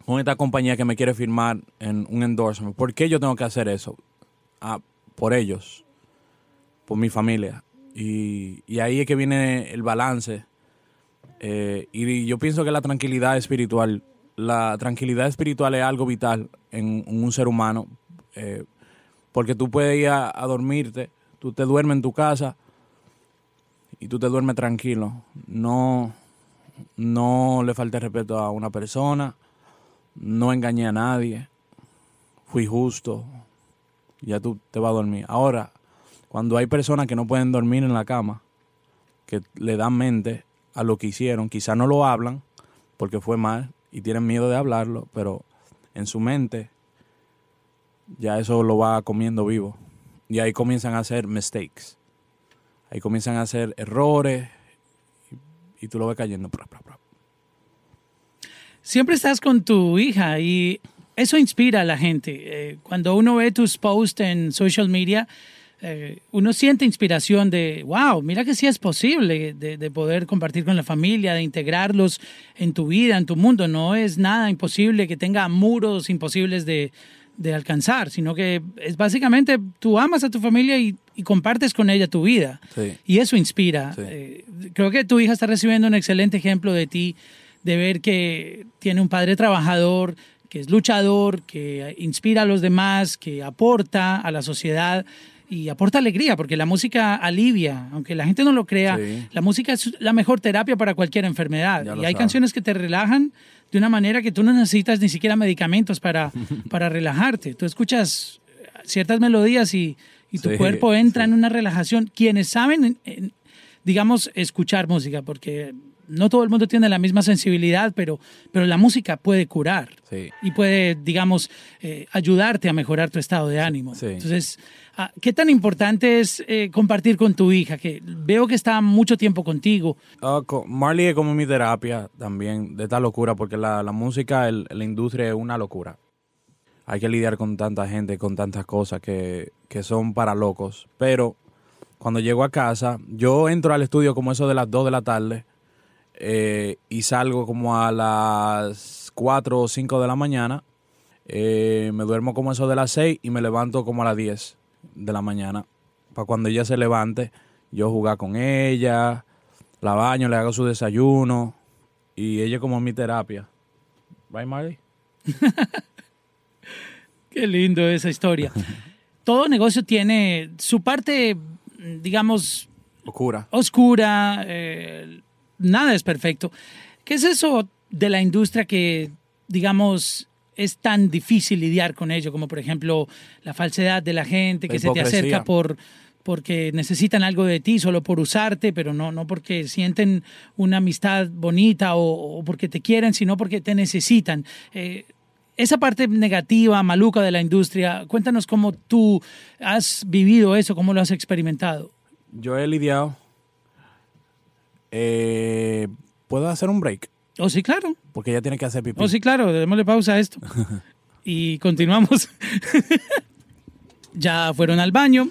con esta compañía que me quiere firmar en un endorsement. ¿Por qué yo tengo que hacer eso? Ah, por ellos, por mi familia. Y, ahí es que viene el balance. Eh, y yo pienso que la tranquilidad espiritual, la tranquilidad espiritual es algo vital en, un ser humano. Eh, porque tú puedes ir a, a, dormirte, tú te duermes en tu casa y tú te duermes tranquilo. No, no le falte respeto a una persona no engañé a nadie, fui justo, ya tú te vas a dormir. Ahora, cuando hay personas que no pueden dormir en la cama, que le dan mente a lo que hicieron, quizá no lo hablan porque fue mal y tienen miedo de hablarlo, pero en su mente ya eso lo va comiendo vivo. Y ahí comienzan a hacer mistakes. Ahí comienzan a hacer errores y, tú lo ves cayendo siempre estás con tu hija y eso inspira a la gente. Eh, cuando uno ve tus posts en social media, eh, uno siente inspiración de, wow, mira que sí es posible de, poder compartir con la familia, de integrarlos en tu vida, en tu mundo. No es nada imposible que tenga muros imposibles de, alcanzar, sino que es básicamente tú amas a tu familia y, compartes con ella tu vida. Y eso inspira. Eh, creo que tu hija está recibiendo un excelente ejemplo de ti de ver que tiene un padre trabajador, que es luchador, que inspira a los demás, que aporta a la sociedad y aporta alegría, porque la música alivia, aunque la gente no lo crea, la música es la mejor terapia para cualquier enfermedad. y hay canciones que te relajan de una manera que tú no necesitas ni siquiera medicamentos para, para relajarte. Tú escuchas ciertas melodías y, tu cuerpo entra en una relajación. Quienes saben, digamos, escuchar música, porque no todo el mundo tiene la misma sensibilidad, pero, pero la música puede curar y puede, digamos, eh, ayudarte a mejorar tu estado de ánimo. Entonces, ah, ¿qué tan importante es eh, compartir con tu hija? Que veo que está mucho tiempo contigo. Ah, Marley es como mi terapia también de esta locura, porque la, música, la industria es una locura. Hay que lidiar con tanta gente, con tantas cosas que, que son para locos. Pero cuando llego a casa, yo entro al estudio como eso de las 2 de la tarde eh, y salgo como a las 4 o 5 de la mañana. Eh, me duermo como eso de las 6 y me levanto como a las 10 de la mañana. Para cuando ella se levante, yo jugar con ella, la baño, le hago su desayuno y ella como mi terapia. Right, Marley? Qué lindo esa historia. Todo negocio tiene su parte, digamos, Oscura. oscura, eh, nada es perfecto. ¿Qué es eso de la industria que, digamos, es tan difícil lidiar con ello? Como por ejemplo la falsedad de la gente que La se te acerca por porque necesitan algo de ti solo por usarte, pero no, no porque sienten una amistad bonita o, o porque te quieren, sino porque te necesitan. Eh, esa parte negativa, maluca de la industria, cuéntanos cómo tú has vivido eso, cómo lo has experimentado. Yo he lidiado. Eh, ¿Puedo hacer un break? Oh, sí, claro. Porque ella tiene que hacer pipí. Oh, sí, claro, démosle pausa a esto. y continuamos. ya fueron al baño.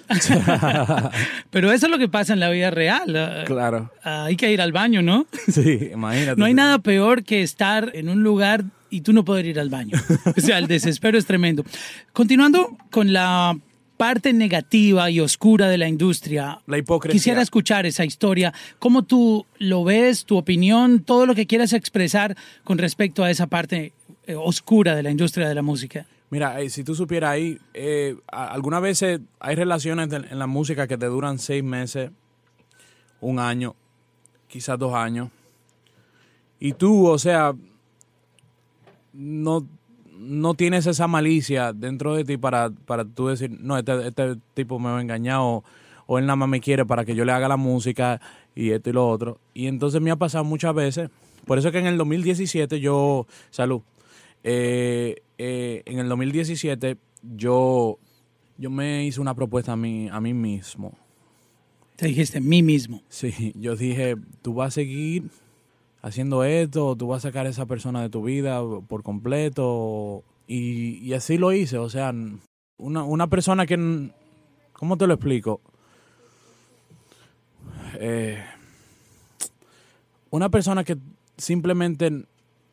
Pero eso es lo que pasa en la vida real. Claro. hay que ir al baño, ¿no? Sí, imagínate. No hay nada peor que estar en un lugar y tú no poder ir al baño. O sea, el desespero es tremendo. Continuando con la parte negativa y oscura de la industria. La hipocresía. Quisiera escuchar esa historia, cómo tú lo ves, tu opinión, todo lo que quieras expresar con respecto a esa parte eh, oscura de la industria de la música. Mira, eh, si tú supieras ahí, eh, algunas veces hay relaciones de- en la música que te duran seis meses, un año, quizás dos años. Y tú, o sea, no, no tienes esa malicia dentro de ti para, para tú decir, no, este, este tipo me va a engañar o, o él nada más me quiere para que yo le haga la música y esto y lo otro. Y entonces me ha pasado muchas veces. Por eso es que en el 2017 yo, salud, eh, eh, en el 2017 yo, yo me hice una propuesta a mí, a mí mismo. Te dijiste, mí mismo. Sí, yo dije, tú vas a seguir haciendo esto, tú vas a sacar a esa persona de tu vida por completo. Y, y así lo hice, o sea, una, una persona que, ¿cómo te lo explico? Eh, una persona que simplemente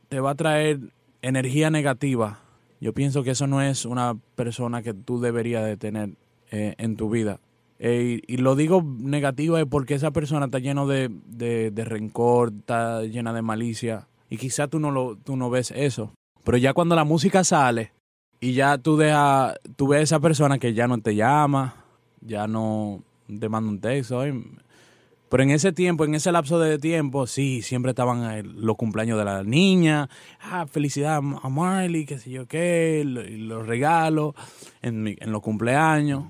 te va a traer energía negativa, yo pienso que eso no es una persona que tú deberías de tener eh, en tu vida. Y, lo digo negativo es porque esa persona está lleno de, de, rencor, está llena de malicia. Y quizá tú no, lo, tú no ves eso. Pero ya cuando la música sale y ya tú, dejas, tú ves a esa persona que ya no te llama, ya no te manda un texto. "Oye, pero en ese tiempo, en ese lapso de tiempo, sí, siempre estaban eh, los cumpleaños de la niña. Ah, felicidad a Marley, qué sé yo qué, los regalos en, en los cumpleaños.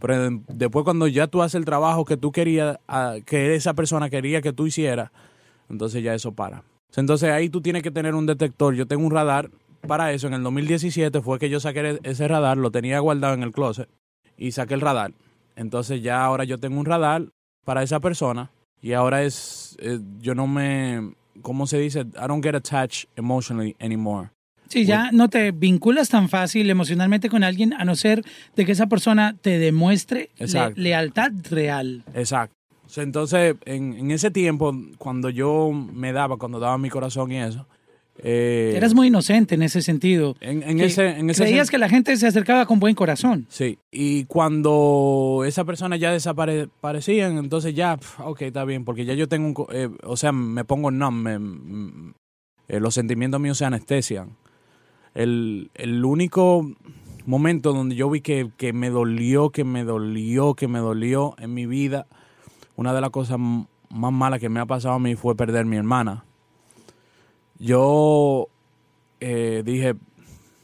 Pero después cuando ya tú haces el trabajo que tú querías, que esa persona quería que tú hicieras, entonces ya eso para. Entonces ahí tú tienes que tener un detector. Yo tengo un radar para eso. En el 2017 fue que yo saqué ese radar, lo tenía guardado en el closet y saqué el radar. Entonces ya ahora yo tengo un radar para esa persona y ahora es, yo no me, ¿cómo se dice? I don't get attached emotionally anymore. Sí, ya no te vinculas tan fácil emocionalmente con alguien a no ser de que esa persona te demuestre le- lealtad real. Exacto. Entonces, en, en ese tiempo, cuando yo me daba, cuando daba mi corazón y eso, eh, Eras muy inocente en ese sentido. en, en Que ese, en ese creías sen- que la gente se acercaba con buen corazón. Sí, y cuando esa persona ya desaparecían, entonces ya, ok, está bien, porque ya yo tengo un, eh, o sea, me pongo numb, me- mm, eh, los sentimientos míos se anestesian. El, el único momento donde yo vi que, que me dolió, que me dolió, que me dolió en mi vida, una de las cosas más malas que me ha pasado a mí fue perder mi hermana. Yo eh, dije,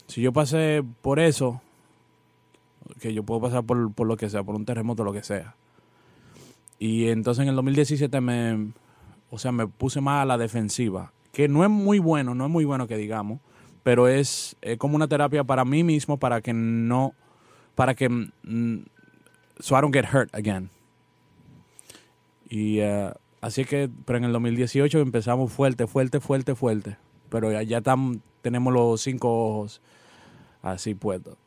si yo pasé por eso, que yo puedo pasar por, por lo que sea, por un terremoto, lo que sea. Y entonces en el 2017 me, o sea, me puse más a la defensiva, que no es muy bueno, no es muy bueno que digamos, pero es, es como una terapia para mí mismo, para que no, para que, mm, so I don't get hurt again. Y eh, así que, pero en el 2018 empezamos fuerte, fuerte, fuerte, fuerte. Pero ya, ya tam- tenemos los cinco ojos así puestos.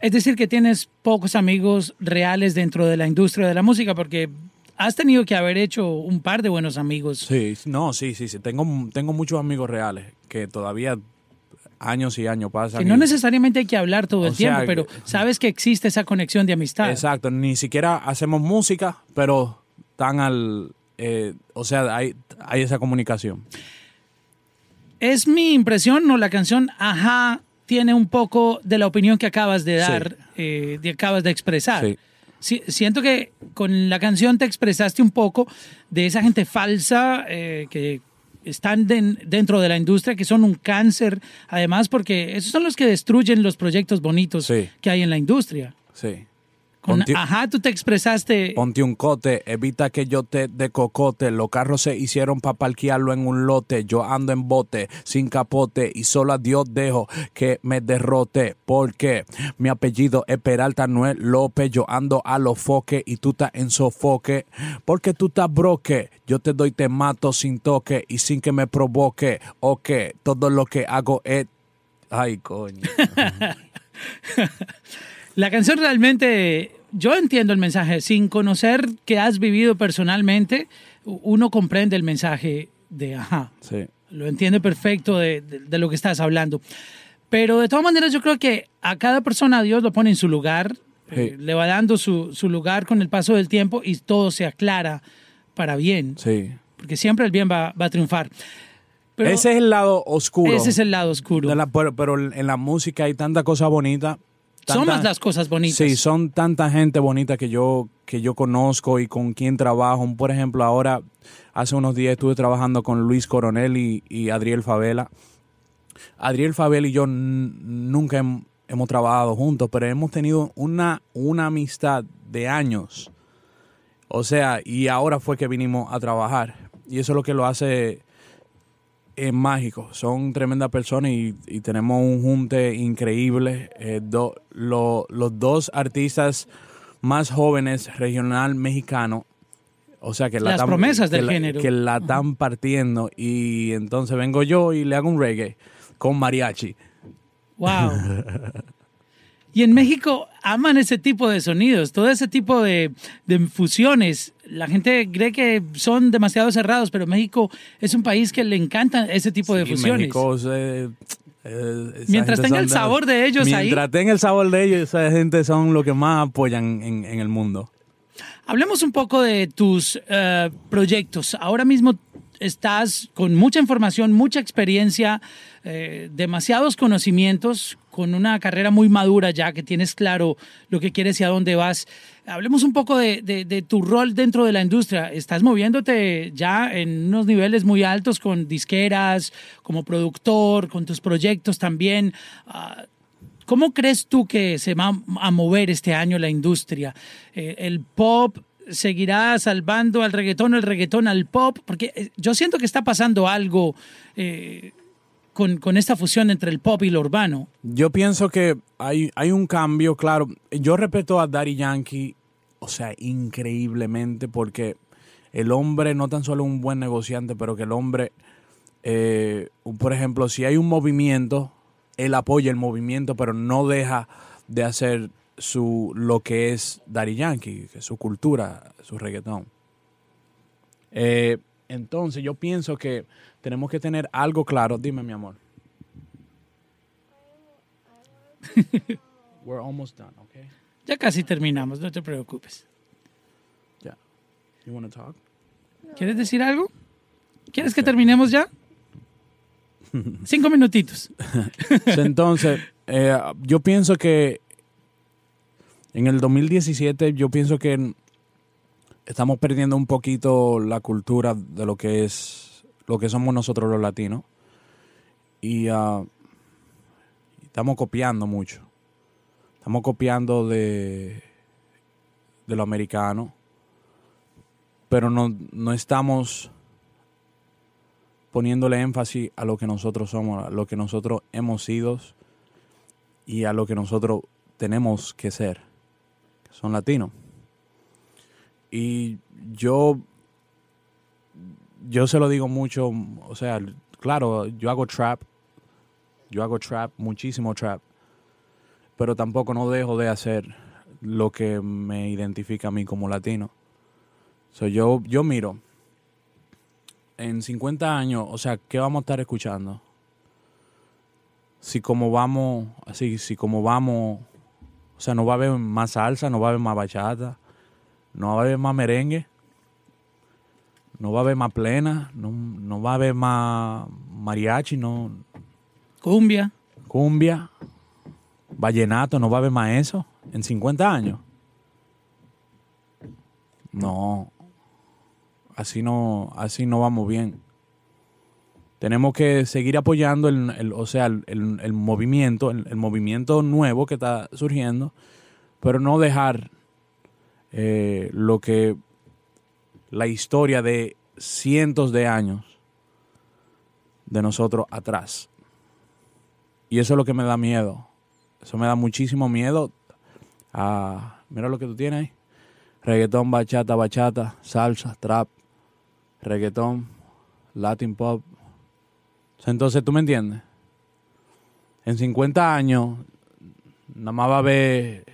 Es decir, que tienes pocos amigos reales dentro de la industria de la música porque has tenido que haber hecho un par de buenos amigos. Sí, no, sí, sí, sí. Tengo, tengo muchos amigos reales que todavía años y años pasan. Que no y- necesariamente hay que hablar todo el sea, tiempo, pero que- sabes que existe esa conexión de amistad. Exacto, ni siquiera hacemos música, pero están al... eh, o sea, hay, hay esa comunicación. Es mi impresión, ¿no? La canción Ajá tiene un poco de la opinión que acabas de dar, eh, de acabas de expresar. Sí. Sí, siento que con la canción te expresaste un poco de esa gente falsa eh, que están den- dentro de la industria, que son un cáncer, además, porque esos son los que destruyen los proyectos bonitos Sí. que hay en la industria. Sí. Ponte- Ajá, tú te expresaste. Ponte un cote, evita que yo te de cocote. Los carros se hicieron para parquearlo en un lote. Yo ando en bote, sin capote, y solo a Dios dejo que me derrote. Porque mi apellido es Peralta, no es López. Yo ando a los foques y tú estás en sofoque. Porque tú estás broque. Yo te doy, te mato sin toque y sin que me provoque. O que todo lo que hago es. Ay, coño. La canción realmente, yo entiendo el mensaje, sin conocer que has vivido personalmente, uno comprende el mensaje de Ajá. Sí. lo entiende perfecto de, de- de lo que estás hablando. Pero de todas maneras yo creo que a cada persona Dios lo pone en su lugar, eh, Sí. le va dando su, su lugar con el paso del tiempo y todo se aclara para bien, Sí. porque siempre el bien va, va a triunfar. Pero ese es el lado oscuro. ese es el lado oscuro. de la- pero, pero en la música hay tanta cosa bonita. Son más las cosas bonitas. Sí, son tanta gente bonita que yo, que yo conozco y con quien trabajo. Por ejemplo, ahora, hace unos días estuve trabajando con Luis Coronel y, y Adriel Favela. Adriel Favela y yo nunca hem- hemos trabajado juntos, pero hemos tenido una, una amistad de años. O sea, y ahora fue que vinimos a trabajar. Y eso es lo que lo hace es mágico. Son tremendas personas y, y tenemos un junte increíble. Eh, do- lo- los dos artistas más jóvenes regional mexicano. O sea que la Las tan- promesas que del la- género. Que la están partiendo. Y entonces vengo yo y le hago un reggae con mariachi. Wow. Y en México aman ese tipo de sonidos, todo ese tipo de, de fusiones. La gente cree que son demasiado cerrados, pero México es un país que le encanta ese tipo de fusiones. México, eh, eh, Mientras tenga el sabor de ellos ahí. Mientras tenga el sabor de ellos, esa gente son los que más apoyan en, en el mundo. Hablemos un poco de tus eh, proyectos. Ahora mismo estás con mucha información, mucha experiencia, eh, demasiados conocimientos, con una carrera muy madura ya, que tienes claro lo que quieres y a dónde vas. Hablemos un poco de, tu rol dentro de la industria. Estás moviéndote ya en unos niveles muy altos con disqueras, como productor, con tus proyectos también. Ah, ¿Cómo crees tú que se va a mover este año la industria? Eh, ¿El pop seguirá salvando al reggaetón, el reggaetón al pop? Porque eh, yo siento que está pasando algo eh, con, con esta fusión entre el pop y lo urbano. Yo pienso que hay, hay un cambio, claro. Yo respeto a Daddy Yankee, o sea, increíblemente, porque el hombre no tan solo un buen negociante, pero que el hombre, eh, por ejemplo, si hay un movimiento, él apoya el movimiento, pero no deja de hacer su lo que es Daddy Yankee, su cultura, su reggaetón. Eh, entonces yo pienso que tenemos que tener algo claro. Dime, mi amor. We're almost done, okay? Ya casi terminamos, no te preocupes. Yeah. You want to talk? ¿Quieres decir algo? ¿Quieres que terminemos ya? Cinco minutitos. Entonces, eh, yo pienso que en el 2017, yo pienso que estamos perdiendo un poquito la cultura de lo que es, lo que somos nosotros los latinos. Y ah, estamos copiando mucho. Estamos copiando de, de lo americano. Pero no, no estamos poniéndole énfasis a lo que nosotros somos, a lo que nosotros hemos sido y a lo que nosotros tenemos que ser, que son latinos. Y yo, yo se lo digo mucho, o sea, claro, yo hago trap, yo hago trap, muchísimo trap, pero tampoco no dejo de hacer lo que me identifica a mí como latino. So, yo, yo miro, en 50 años, o sea, ¿qué vamos a estar escuchando? Si como vamos, así, si como vamos, o sea, no va a haber más salsa, no va a haber más bachata, no va a haber más merengue, no va a haber más plena, no, no va a haber más, mariachi, no, Cumbia. cumbia, vallenato, no va a haber más eso en 50 años. No, así no, así no vamos bien. Tenemos que seguir apoyando el, el- o sea, el, el- el movimiento, el, el movimiento nuevo que está surgiendo, pero no dejar eh, lo que la historia de cientos de años de nosotros atrás. Y eso es lo que me da miedo. Eso me da muchísimo miedo. a mira lo que tú tienes ahí. Reggaetón, bachata, bachata, salsa, trap, reggaetón, latin pop. Entonces, ¿tú me entiendes? En 50 años, nada más va a haber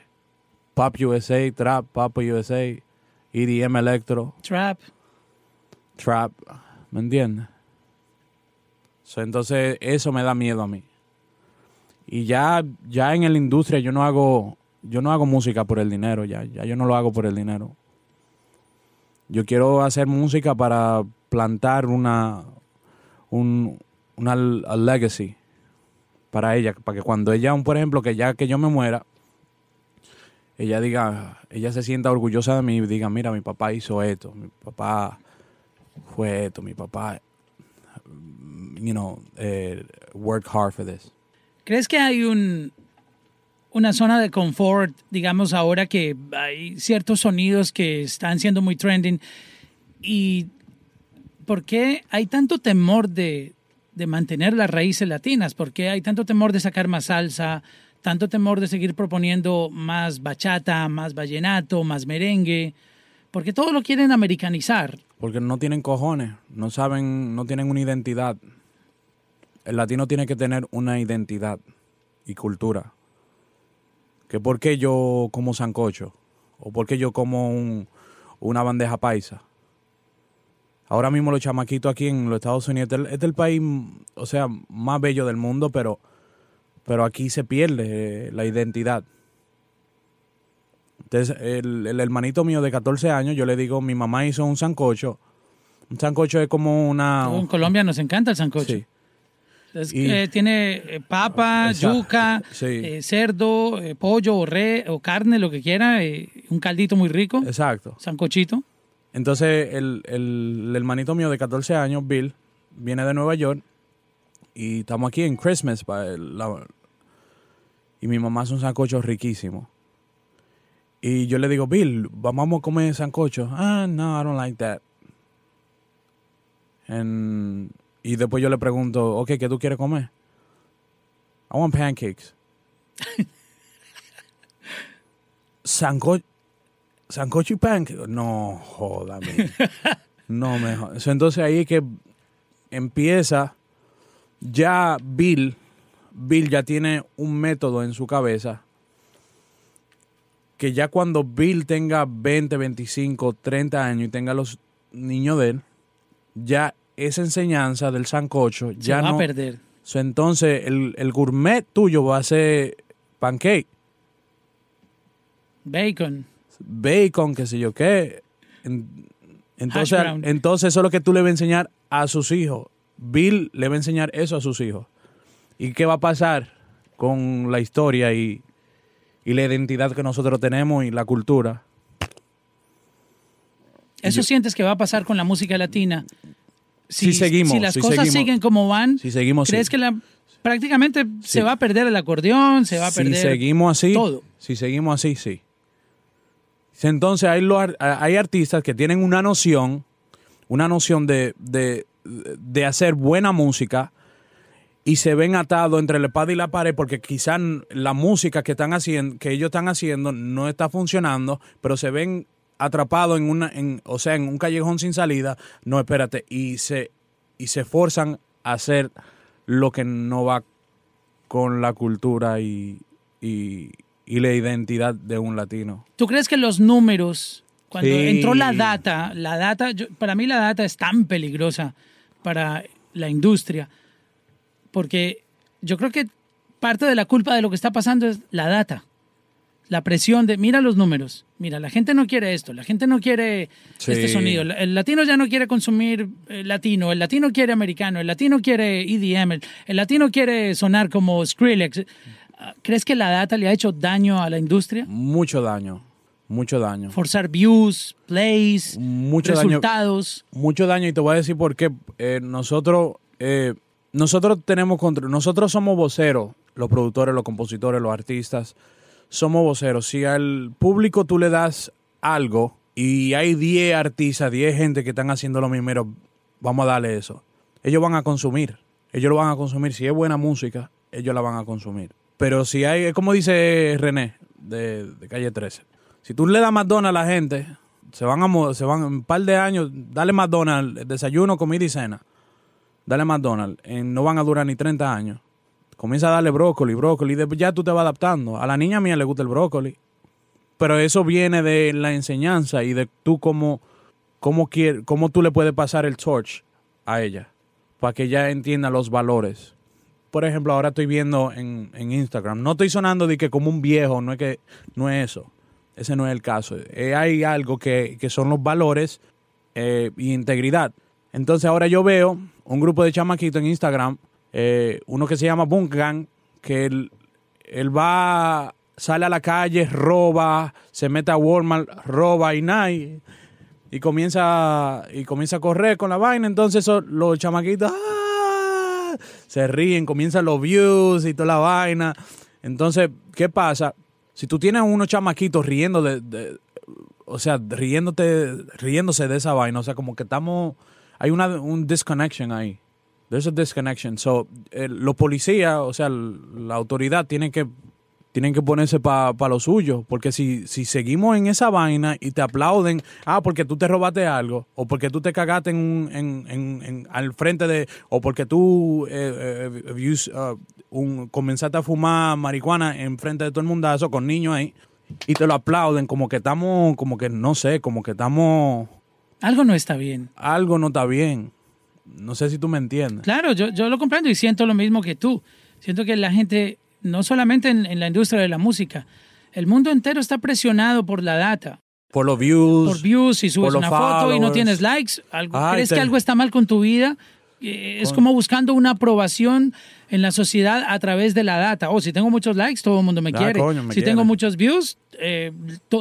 Pop USA, Trap, Pop USA, EDM Electro, Trap. Trap. ¿Me entiendes? So, entonces, eso me da miedo a mí. Y ya, ya en la industria yo no hago, yo no hago música por el dinero, ya, ya yo no lo hago por el dinero. Yo quiero hacer música para plantar una, un, una legacy para ella, para que cuando ella, por ejemplo, que ya que yo me muera, ella diga, ella se sienta orgullosa de mí y diga, mira, mi papá hizo esto, mi papá fue esto, mi papá, you know, eh, work hard for this. ¿Crees que hay un, una zona de confort, digamos, ahora que hay ciertos sonidos que están siendo muy trending? ¿Y por qué hay tanto temor de, de mantener las raíces latinas? ¿Por qué hay tanto temor de sacar más salsa? ¿Tanto temor de seguir proponiendo más bachata, más vallenato, más merengue? Porque todo lo quieren americanizar. Porque no tienen cojones, no saben, no tienen una identidad. El latino tiene que tener una identidad y cultura. Que por qué yo como sancocho o por qué yo como un- una bandeja paisa. Ahora mismo los chamaquitos aquí en los Estados Unidos, este es el- este país, o sea, más bello del mundo, pero, pero aquí se pierde eh, la identidad. Entonces, el, el hermanito mío de 14 años, yo le digo, mi mamá hizo un sancocho. Un sancocho es como una... En Colombia nos encanta el sancocho. Sí, Es- Y- eh, tiene eh, papa, Exacto. yuca, Sí. eh, cerdo, eh, pollo o re o carne, lo que quiera, un caldito muy rico, exacto. sancochito. Entonces, el, el, el hermanito mío de 14 años, Bill, viene de Nueva York y estamos aquí en Christmas. pa- la- y mi mamá hace un sancocho riquísimo. Y yo le digo, Bill, vamos a comer sancocho. Ah, no, I don't like that. And- y después yo le pregunto, ok, ¿qué tú quieres comer? I want pancakes. Sancocho. Sancocho y pancake. No, jódame. no me jodas. Entonces ahí es que empieza ya Bill. Bill ya tiene un método en su cabeza que ya cuando Bill tenga 20, 25, 30 años y tenga los niños de él, ya esa enseñanza del sancocho Se ya va no... a perder. So, entonces el, el gourmet tuyo va a ser pancake, Bacon. bacon, qué sé yo qué. En- Entonces, entonces eso es lo que tú le vas a enseñar a sus hijos. Bill le va a enseñar eso a sus hijos. ¿Y qué va a pasar con la historia y, y la identidad que nosotros tenemos y la cultura? ¿Eso yo- sientes que va a pasar con la música latina? Si seguimos, Si las si cosas seguimos. siguen como van, Si seguimos ¿crees que la, prácticamente se va a perder el acordeón, se va a si perder seguimos así, todo? si seguimos así, sí. Entonces hay, los ar- hay artistas que tienen una noción, una noción de, de, de hacer buena música y se ven atados entre la espada y la pared porque quizás la música que están haciendo, que ellos están haciendo no está funcionando, pero se ven atrapados en una, en, o sea, en un callejón sin salida. No, espérate, y se y se forzan a hacer lo que no va con la cultura y, y, y la identidad de un latino. ¿Tú crees que los números, cuando Sí. entró la data, la data, yo- para mí la data es tan peligrosa para la industria, porque yo creo que parte de la culpa de lo que está pasando es la data. la presión de, mira los números, mira, la gente no quiere esto, la gente no quiere Sí. este sonido, el, el latino ya no quiere consumir eh, latino, el latino quiere americano, el latino quiere EDM, el, el latino quiere sonar como Skrillex. ¿Crees que la data le ha hecho daño a la industria? Mucho daño, mucho daño. Forzar views, plays, Mucho daño. resultados. mucho daño y te voy a decir por qué. Eh, nosotros, eh, nosotros tenemos control, nosotros somos voceros, los productores, los compositores, los artistas, somos voceros. Si al público tú le das algo y hay 10 artistas, 10 gente que están haciendo lo mismo, vamos a darle eso. Ellos van a consumir, ellos lo van a consumir. Si es buena música, ellos la van a consumir. Pero si hay, como dice René de, de Calle 13, si tú le das McDonald's a la gente, se van a se van un par de años, dale McDonald's, desayuno, comida y cena. Dale McDonald's, en- no van a durar ni 30 años. Comienza a darle brócoli, brócoli, y después ya tú te vas adaptando. A la niña mía le gusta el brócoli. Pero eso viene de la enseñanza y de tú cómo, cómo, quier- cómo tú le puedes pasar el torch a ella, para que ella entienda los valores. Por ejemplo, ahora estoy viendo en, en Instagram, no estoy sonando de que como un viejo, no es que no es eso. Ese no es el caso. Eh, hay algo que, que son los valores eh, y integridad. Entonces ahora yo veo un grupo de chamaquitos en Instagram, eh, uno que se llama Bunkan, que él, él va, sale a la calle, roba, se mete a Walmart, roba y nada, y, comienza, y comienza a correr con la vaina. Entonces eso, los chamaquitos ¡ah! se ríen, comienzan los views y toda la vaina. Entonces, ¿qué pasa? Si tú tienes unos chamaquitos riendo de- o sea, riéndote, riéndose de esa vaina, o sea, como que estamos, hay una, un disconnection ahí. There's a disconnection. So, el- los policías, o sea, la autoridad tiene que, tienen que ponerse para lo suyo, porque si, si seguimos en esa vaina y te aplauden, ah, porque tú te robaste algo, o porque tú te cagaste en, un- en, en- en- al frente de, o porque tú eh, eh, use, uh, un, comenzaste a fumar marihuana en frente de todo el mundazo con niños ahí, y te lo aplauden como que estamos, como que no sé, como que estamos, Algo no está bien. algo no está bien. No sé si tú me entiendes. Claro, yo, yo lo comprendo y siento lo mismo que tú. Siento que la gente, no solamente en, en la industria de la música, el mundo entero está presionado por la data, Por los views. por views, si subes una foto y no tienes likes, algo- Ay, crees te- que algo está mal con tu vida. Eh, Es como buscando una aprobación en la sociedad a través de la data. Oh, si tengo muchos likes, todo el mundo me Ah, quiere. coño, me si tengo muchos views, eh,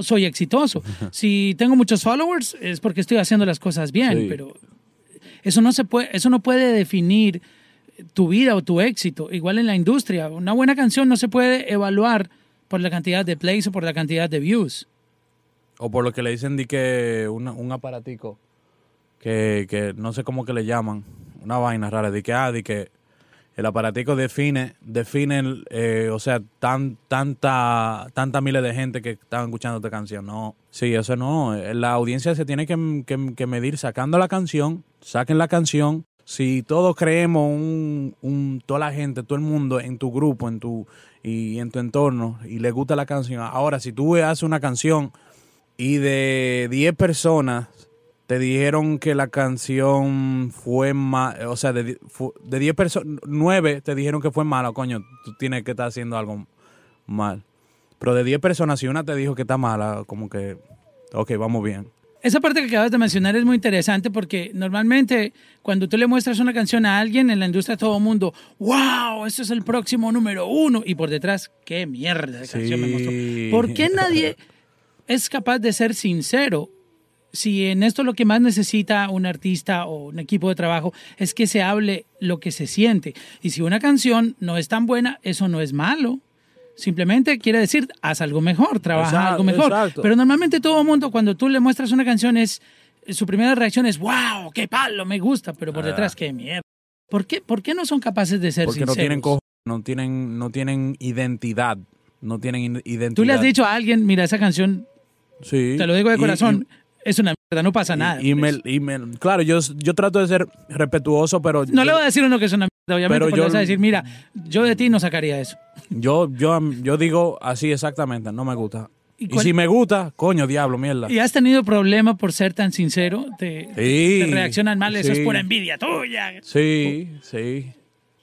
soy exitoso. si tengo muchos followers, es porque estoy haciendo las cosas bien. Sí. Pero eso no se puede, eso no puede definir tu vida o tu éxito. Igual en la industria, una buena canción no se puede evaluar por la cantidad de plays o por la cantidad de views. O por lo que le dicen di que una- un aparatico que, que no sé cómo que le llaman, una vaina rara, de que ah, di que el aparatico define, define, eh, o sea, tan, tanta, tanta miles de gente que estaban escuchando esta canción. No, sí, eso no. eh, La audiencia se tiene que, que- que medir sacando la canción, saquen la canción. Si todos creemos un, un, toda la gente, todo el mundo en tu grupo, en tu y en tu entorno y le gusta la canción. Ahora, si tú haces una canción y de 10 personas te dijeron que la canción fue mala, o sea, de, di- fu- de 10 personas, 9 te dijeron que fue mala, coño, tú tienes que estar haciendo algo mal. Pero de 10 personas, si una te dijo que está mala, como que, ok, vamos bien. Esa parte que acabas de mencionar es muy interesante porque normalmente cuando tú le muestras una canción a alguien en la industria todo el mundo, wow, este es el próximo número uno y por detrás, qué mierda de canción me mostró. ¿Por qué nadie es capaz de ser sincero? Si en esto lo que más necesita un artista o un equipo de trabajo es que se hable lo que se siente. Y si una canción no es tan buena, eso no es malo. Simplemente quiere decir, haz algo mejor, trabaja Exacto, algo mejor. exacto. Pero normalmente todo el mundo, cuando tú le muestras una canción, es su primera reacción es, wow, qué palo, me gusta, pero por Ah. detrás, qué mierda. ¿Por qué, ¿Por qué no son capaces de ser Porque sinceros? no tienen no tienen, no tienen identidad. No tienen identidad. Tú le has dicho a alguien, mira, esa canción, Sí. te lo digo de corazón, es una mierda, no pasa nada. y por me- eso. y me- claro, yo, yo trato de ser respetuoso, pero no le voy a decir uno que es una mierda, obviamente, Pero yo- le vas a decir, mira, yo de ti no sacaría eso. yo, yo, yo digo así exactamente, no me gusta. ¿Y si me gusta, coño, diablo, mierda. ¿Y has tenido problema por ser tan sincero? ¿Te, Sí, te reaccionan mal? Eso es pura envidia tuya. Sí, sí.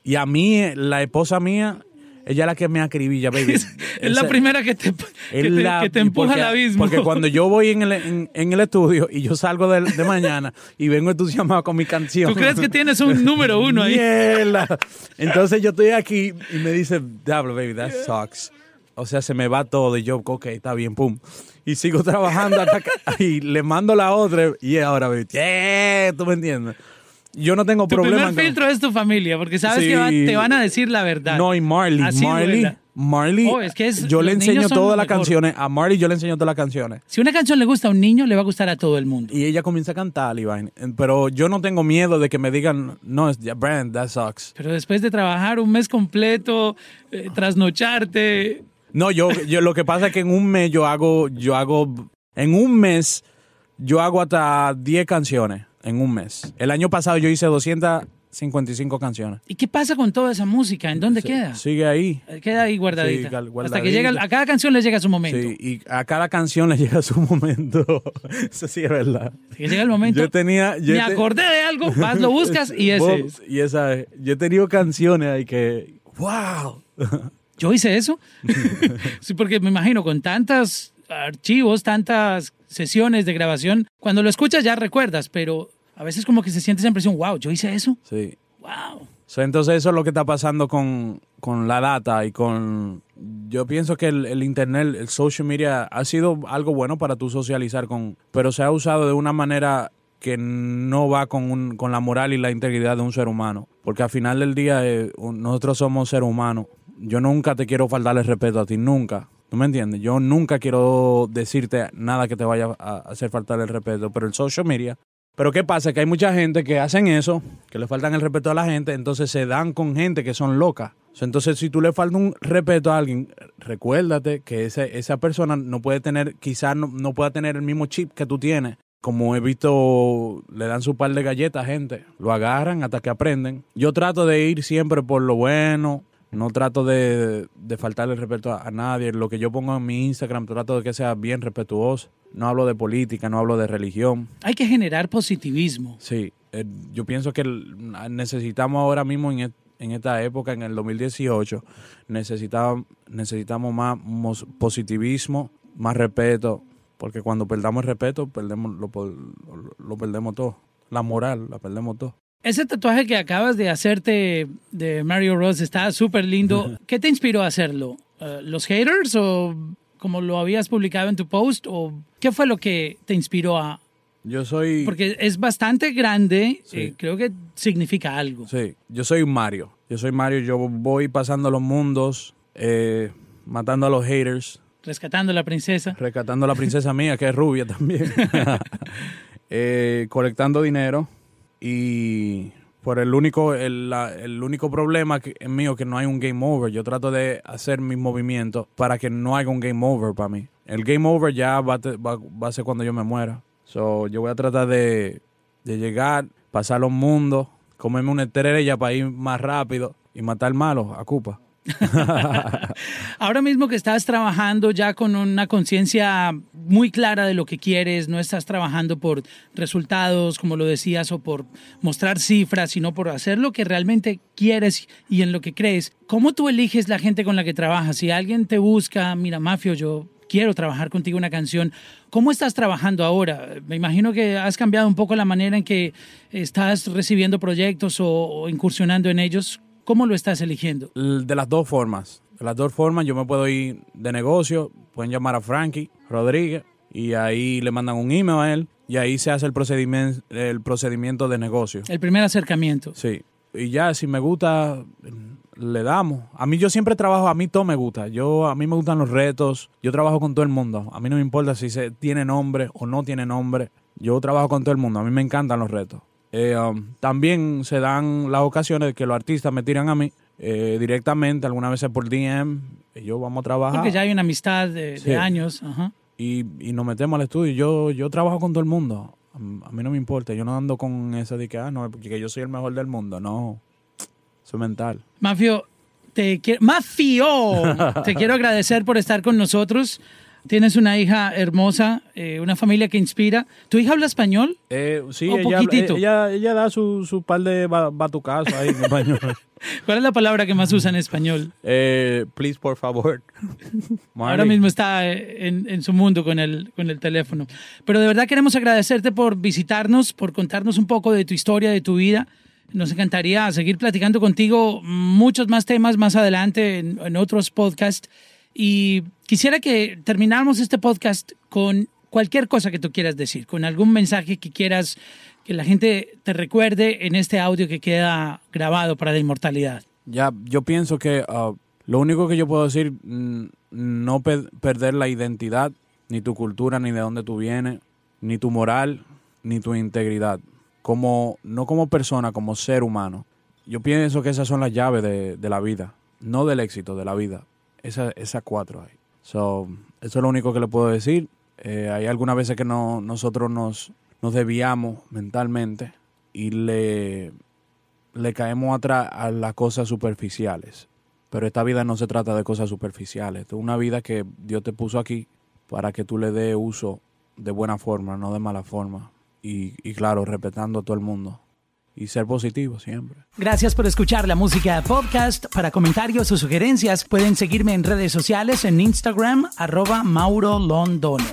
Y a mí, la esposa mía, ella es la que me acribilla, baby. Es, la primera que te, que te- la- que te empuja porque- al abismo. Porque cuando yo voy en el, en, en el estudio y yo salgo de, de mañana y vengo entusiasmado con mi canción. Tú crees que tienes un número uno ahí. Mierda. Entonces yo estoy aquí y me dice, diablo, baby, that sucks. O sea, se me va todo y yo, ok, está bien, pum. Y sigo trabajando hasta que, y le mando la otra y ahora, baby, yeah, tú me entiendes. Yo no tengo Tu problema. primer con- filtro es tu familia, porque sabes Sí. que va- te van a decir la verdad. No, y Marley, Así Marley, duela. Marley, Oh, es que es- yo le enseño todas las canciones, a Marley yo le enseño todas las canciones. Si una canción le gusta a un niño, le va a gustar a todo el mundo. Y ella comienza a cantar, vaina. Pero yo no tengo miedo de que me digan, no, es Brand, that sucks. Pero después de trabajar un mes completo, eh, trasnocharte, No, yo, yo lo que pasa es que en un mes yo hago, yo hago, en un mes yo hago hasta 10 canciones, en un mes. El año pasado yo hice 255 canciones. ¿y qué pasa con toda esa música? ¿En dónde Sí, queda? Sigue ahí. Eh, Queda ahí guardadita. Sí, Hasta que llega, a cada canción le llega su momento. Sí, y a cada canción le llega su momento. Eso sí es verdad. Que llega el momento. Yo tenía... Yo Me te- acordé de algo, vas, lo buscas y ese es. Y esa es. Yo he tenido canciones ahí que... ¡Wow! Yo hice eso. sí, porque me imagino con tantos archivos, tantas sesiones de grabación, cuando lo escuchas ya recuerdas, pero a veces como que se siente esa impresión, wow, yo hice eso. Sí. Wow. So, entonces eso es lo que está pasando con, con la data y con... Yo pienso que el, el internet, el social media ha sido algo bueno para tú socializar con... Pero se ha usado de una manera que no va con, un- con la moral y la integridad de un ser humano. Porque al final del día eh, nosotros somos seres humanos. Yo nunca te quiero faltarle respeto a ti, nunca. ¿Tú me entiendes? Yo nunca quiero decirte nada que te vaya a hacer faltar el respeto. Pero el social media pero ¿qué pasa? Que hay mucha gente que hacen eso, que le faltan el respeto a la gente, entonces se dan con gente que son locas. Entonces, si tú le faltas un respeto a alguien, recuérdate que esa persona no puede tener, quizás no, no pueda tener el mismo chip que tú tienes. Como he visto, le dan su par de galletas a gente, lo agarran hasta que aprenden. Yo trato de ir siempre por lo bueno, no trato de, de faltarle respeto a, a nadie. Lo que yo pongo en mi Instagram, trato de que sea bien respetuoso. No hablo de política, no hablo de religión. Hay que generar positivismo. Sí, eh, yo pienso que necesitamos ahora mismo en, et- en esta época, en el 2018, necesitamos, necesitamos más positivismo, más respeto, porque cuando perdamos el respeto, perdemos, lo- lo perdemos todo. La moral, la perdemos todo. Ese tatuaje que acabas de hacerte de Mario Ross está súper lindo. ¿Qué te inspiró a hacerlo? Eh, ¿Los haters o como lo habías publicado en tu post? ¿O qué fue lo que te inspiró a...? Yo soy... Porque es bastante grande, Sí. eh, creo que significa algo. Sí, yo soy Mario. Yo soy Mario, yo voy pasando los mundos, eh, matando a los haters, Rescatando a la princesa. rescatando a la princesa mía, que es rubia también, Eh, colectando dinero y por el único, el, la- el único problema que, es mío que no hay un game over. Yo trato de hacer mis movimientos para que no haya un game over para mí. El game over ya va, te- va, va a ser cuando yo me muera. So, yo voy a tratar de, de llegar, pasar los mundos, comerme una estrella para ir más rápido y matar malos a Cupa. Ahora mismo que estás trabajando ya con una conciencia muy clara de lo que quieres, no estás trabajando por resultados, como lo decías, o por mostrar cifras, sino por hacer lo que realmente quieres y en lo que crees. ¿Cómo tú eliges la gente con la que trabajas? Si alguien te busca, mira, Mafio, yo quiero trabajar contigo una canción. ¿Cómo estás trabajando ahora? Me imagino que has cambiado un poco la manera en que estás recibiendo proyectos o, o incursionando en ellos. ¿Cómo lo estás eligiendo? De las dos formas. De las dos formas, yo me puedo ir de negocio, pueden llamar a Frankie Rodríguez y ahí le mandan un email a él y ahí se hace el procedimiento, el procedimiento de negocio. El primer acercamiento. Sí. Y ya, si me gusta, le damos. A mí yo siempre trabajo, a mí todo me gusta. Yo, a mí me gustan los retos. Yo trabajo con todo el mundo. A mí no me importa si se tiene nombre o no tiene nombre. Yo trabajo con todo el mundo. A mí me encantan los retos. Eh, um, también se dan las ocasiones de que los artistas me tiran a mí eh, directamente, algunas veces por DM. Y yo vamos a trabajar Porque ya hay una amistad de, de Sí. años. Ajá. y, y nos metemos al estudio. Yo, yo trabajo con todo el mundo. A a mí no me importa. Yo no ando con eso de que, ah, no, porque yo soy el mejor del mundo. No. Es mental. Mafio, te quiero, Mafio, te quiero agradecer por estar con nosotros. Tienes una hija hermosa, eh, una familia que inspira. ¿Tu hija habla español? Eh, sí, Un ella, poquitito. ella, ella da su, su par de ba- batucazos ahí en español. ¿Cuál es la palabra que más usa en español? eh, please, por favor. Ahora mismo está eh, en, en su mundo con el, con el teléfono. Pero de verdad queremos agradecerte por visitarnos, por contarnos un poco de tu historia, de tu vida. Nos encantaría seguir platicando contigo muchos más temas más adelante en, en otros podcasts. Y quisiera que termináramos este podcast con cualquier cosa que tú quieras decir, con algún mensaje que quieras que la gente te recuerde en este audio que queda grabado para la inmortalidad. Ya, yo pienso que ah, lo único que yo puedo decir, mm, no pe- perder la identidad, ni tu cultura, ni de dónde tú vienes, ni tu moral, ni tu integridad. Como, no como persona, como ser humano. Yo pienso que esas son las llaves de, de la vida, no del éxito, de la vida. Esa- Esas cuatro ahí. So, eso es lo único que le puedo decir. Eh, hay algunas veces que no, nosotros nos, nos desviamos mentalmente y le, le caemos atrás a las cosas superficiales. Pero esta vida no se trata de cosas superficiales. Es una vida que Dios te puso aquí para que tú le des uso de buena forma, no de mala forma. Y, y claro, respetando a todo el mundo. Y ser positivo siempre. Gracias por escuchar la música podcast. Para comentarios o sugerencias pueden seguirme en redes sociales en Instagram arroba Mauro Londono.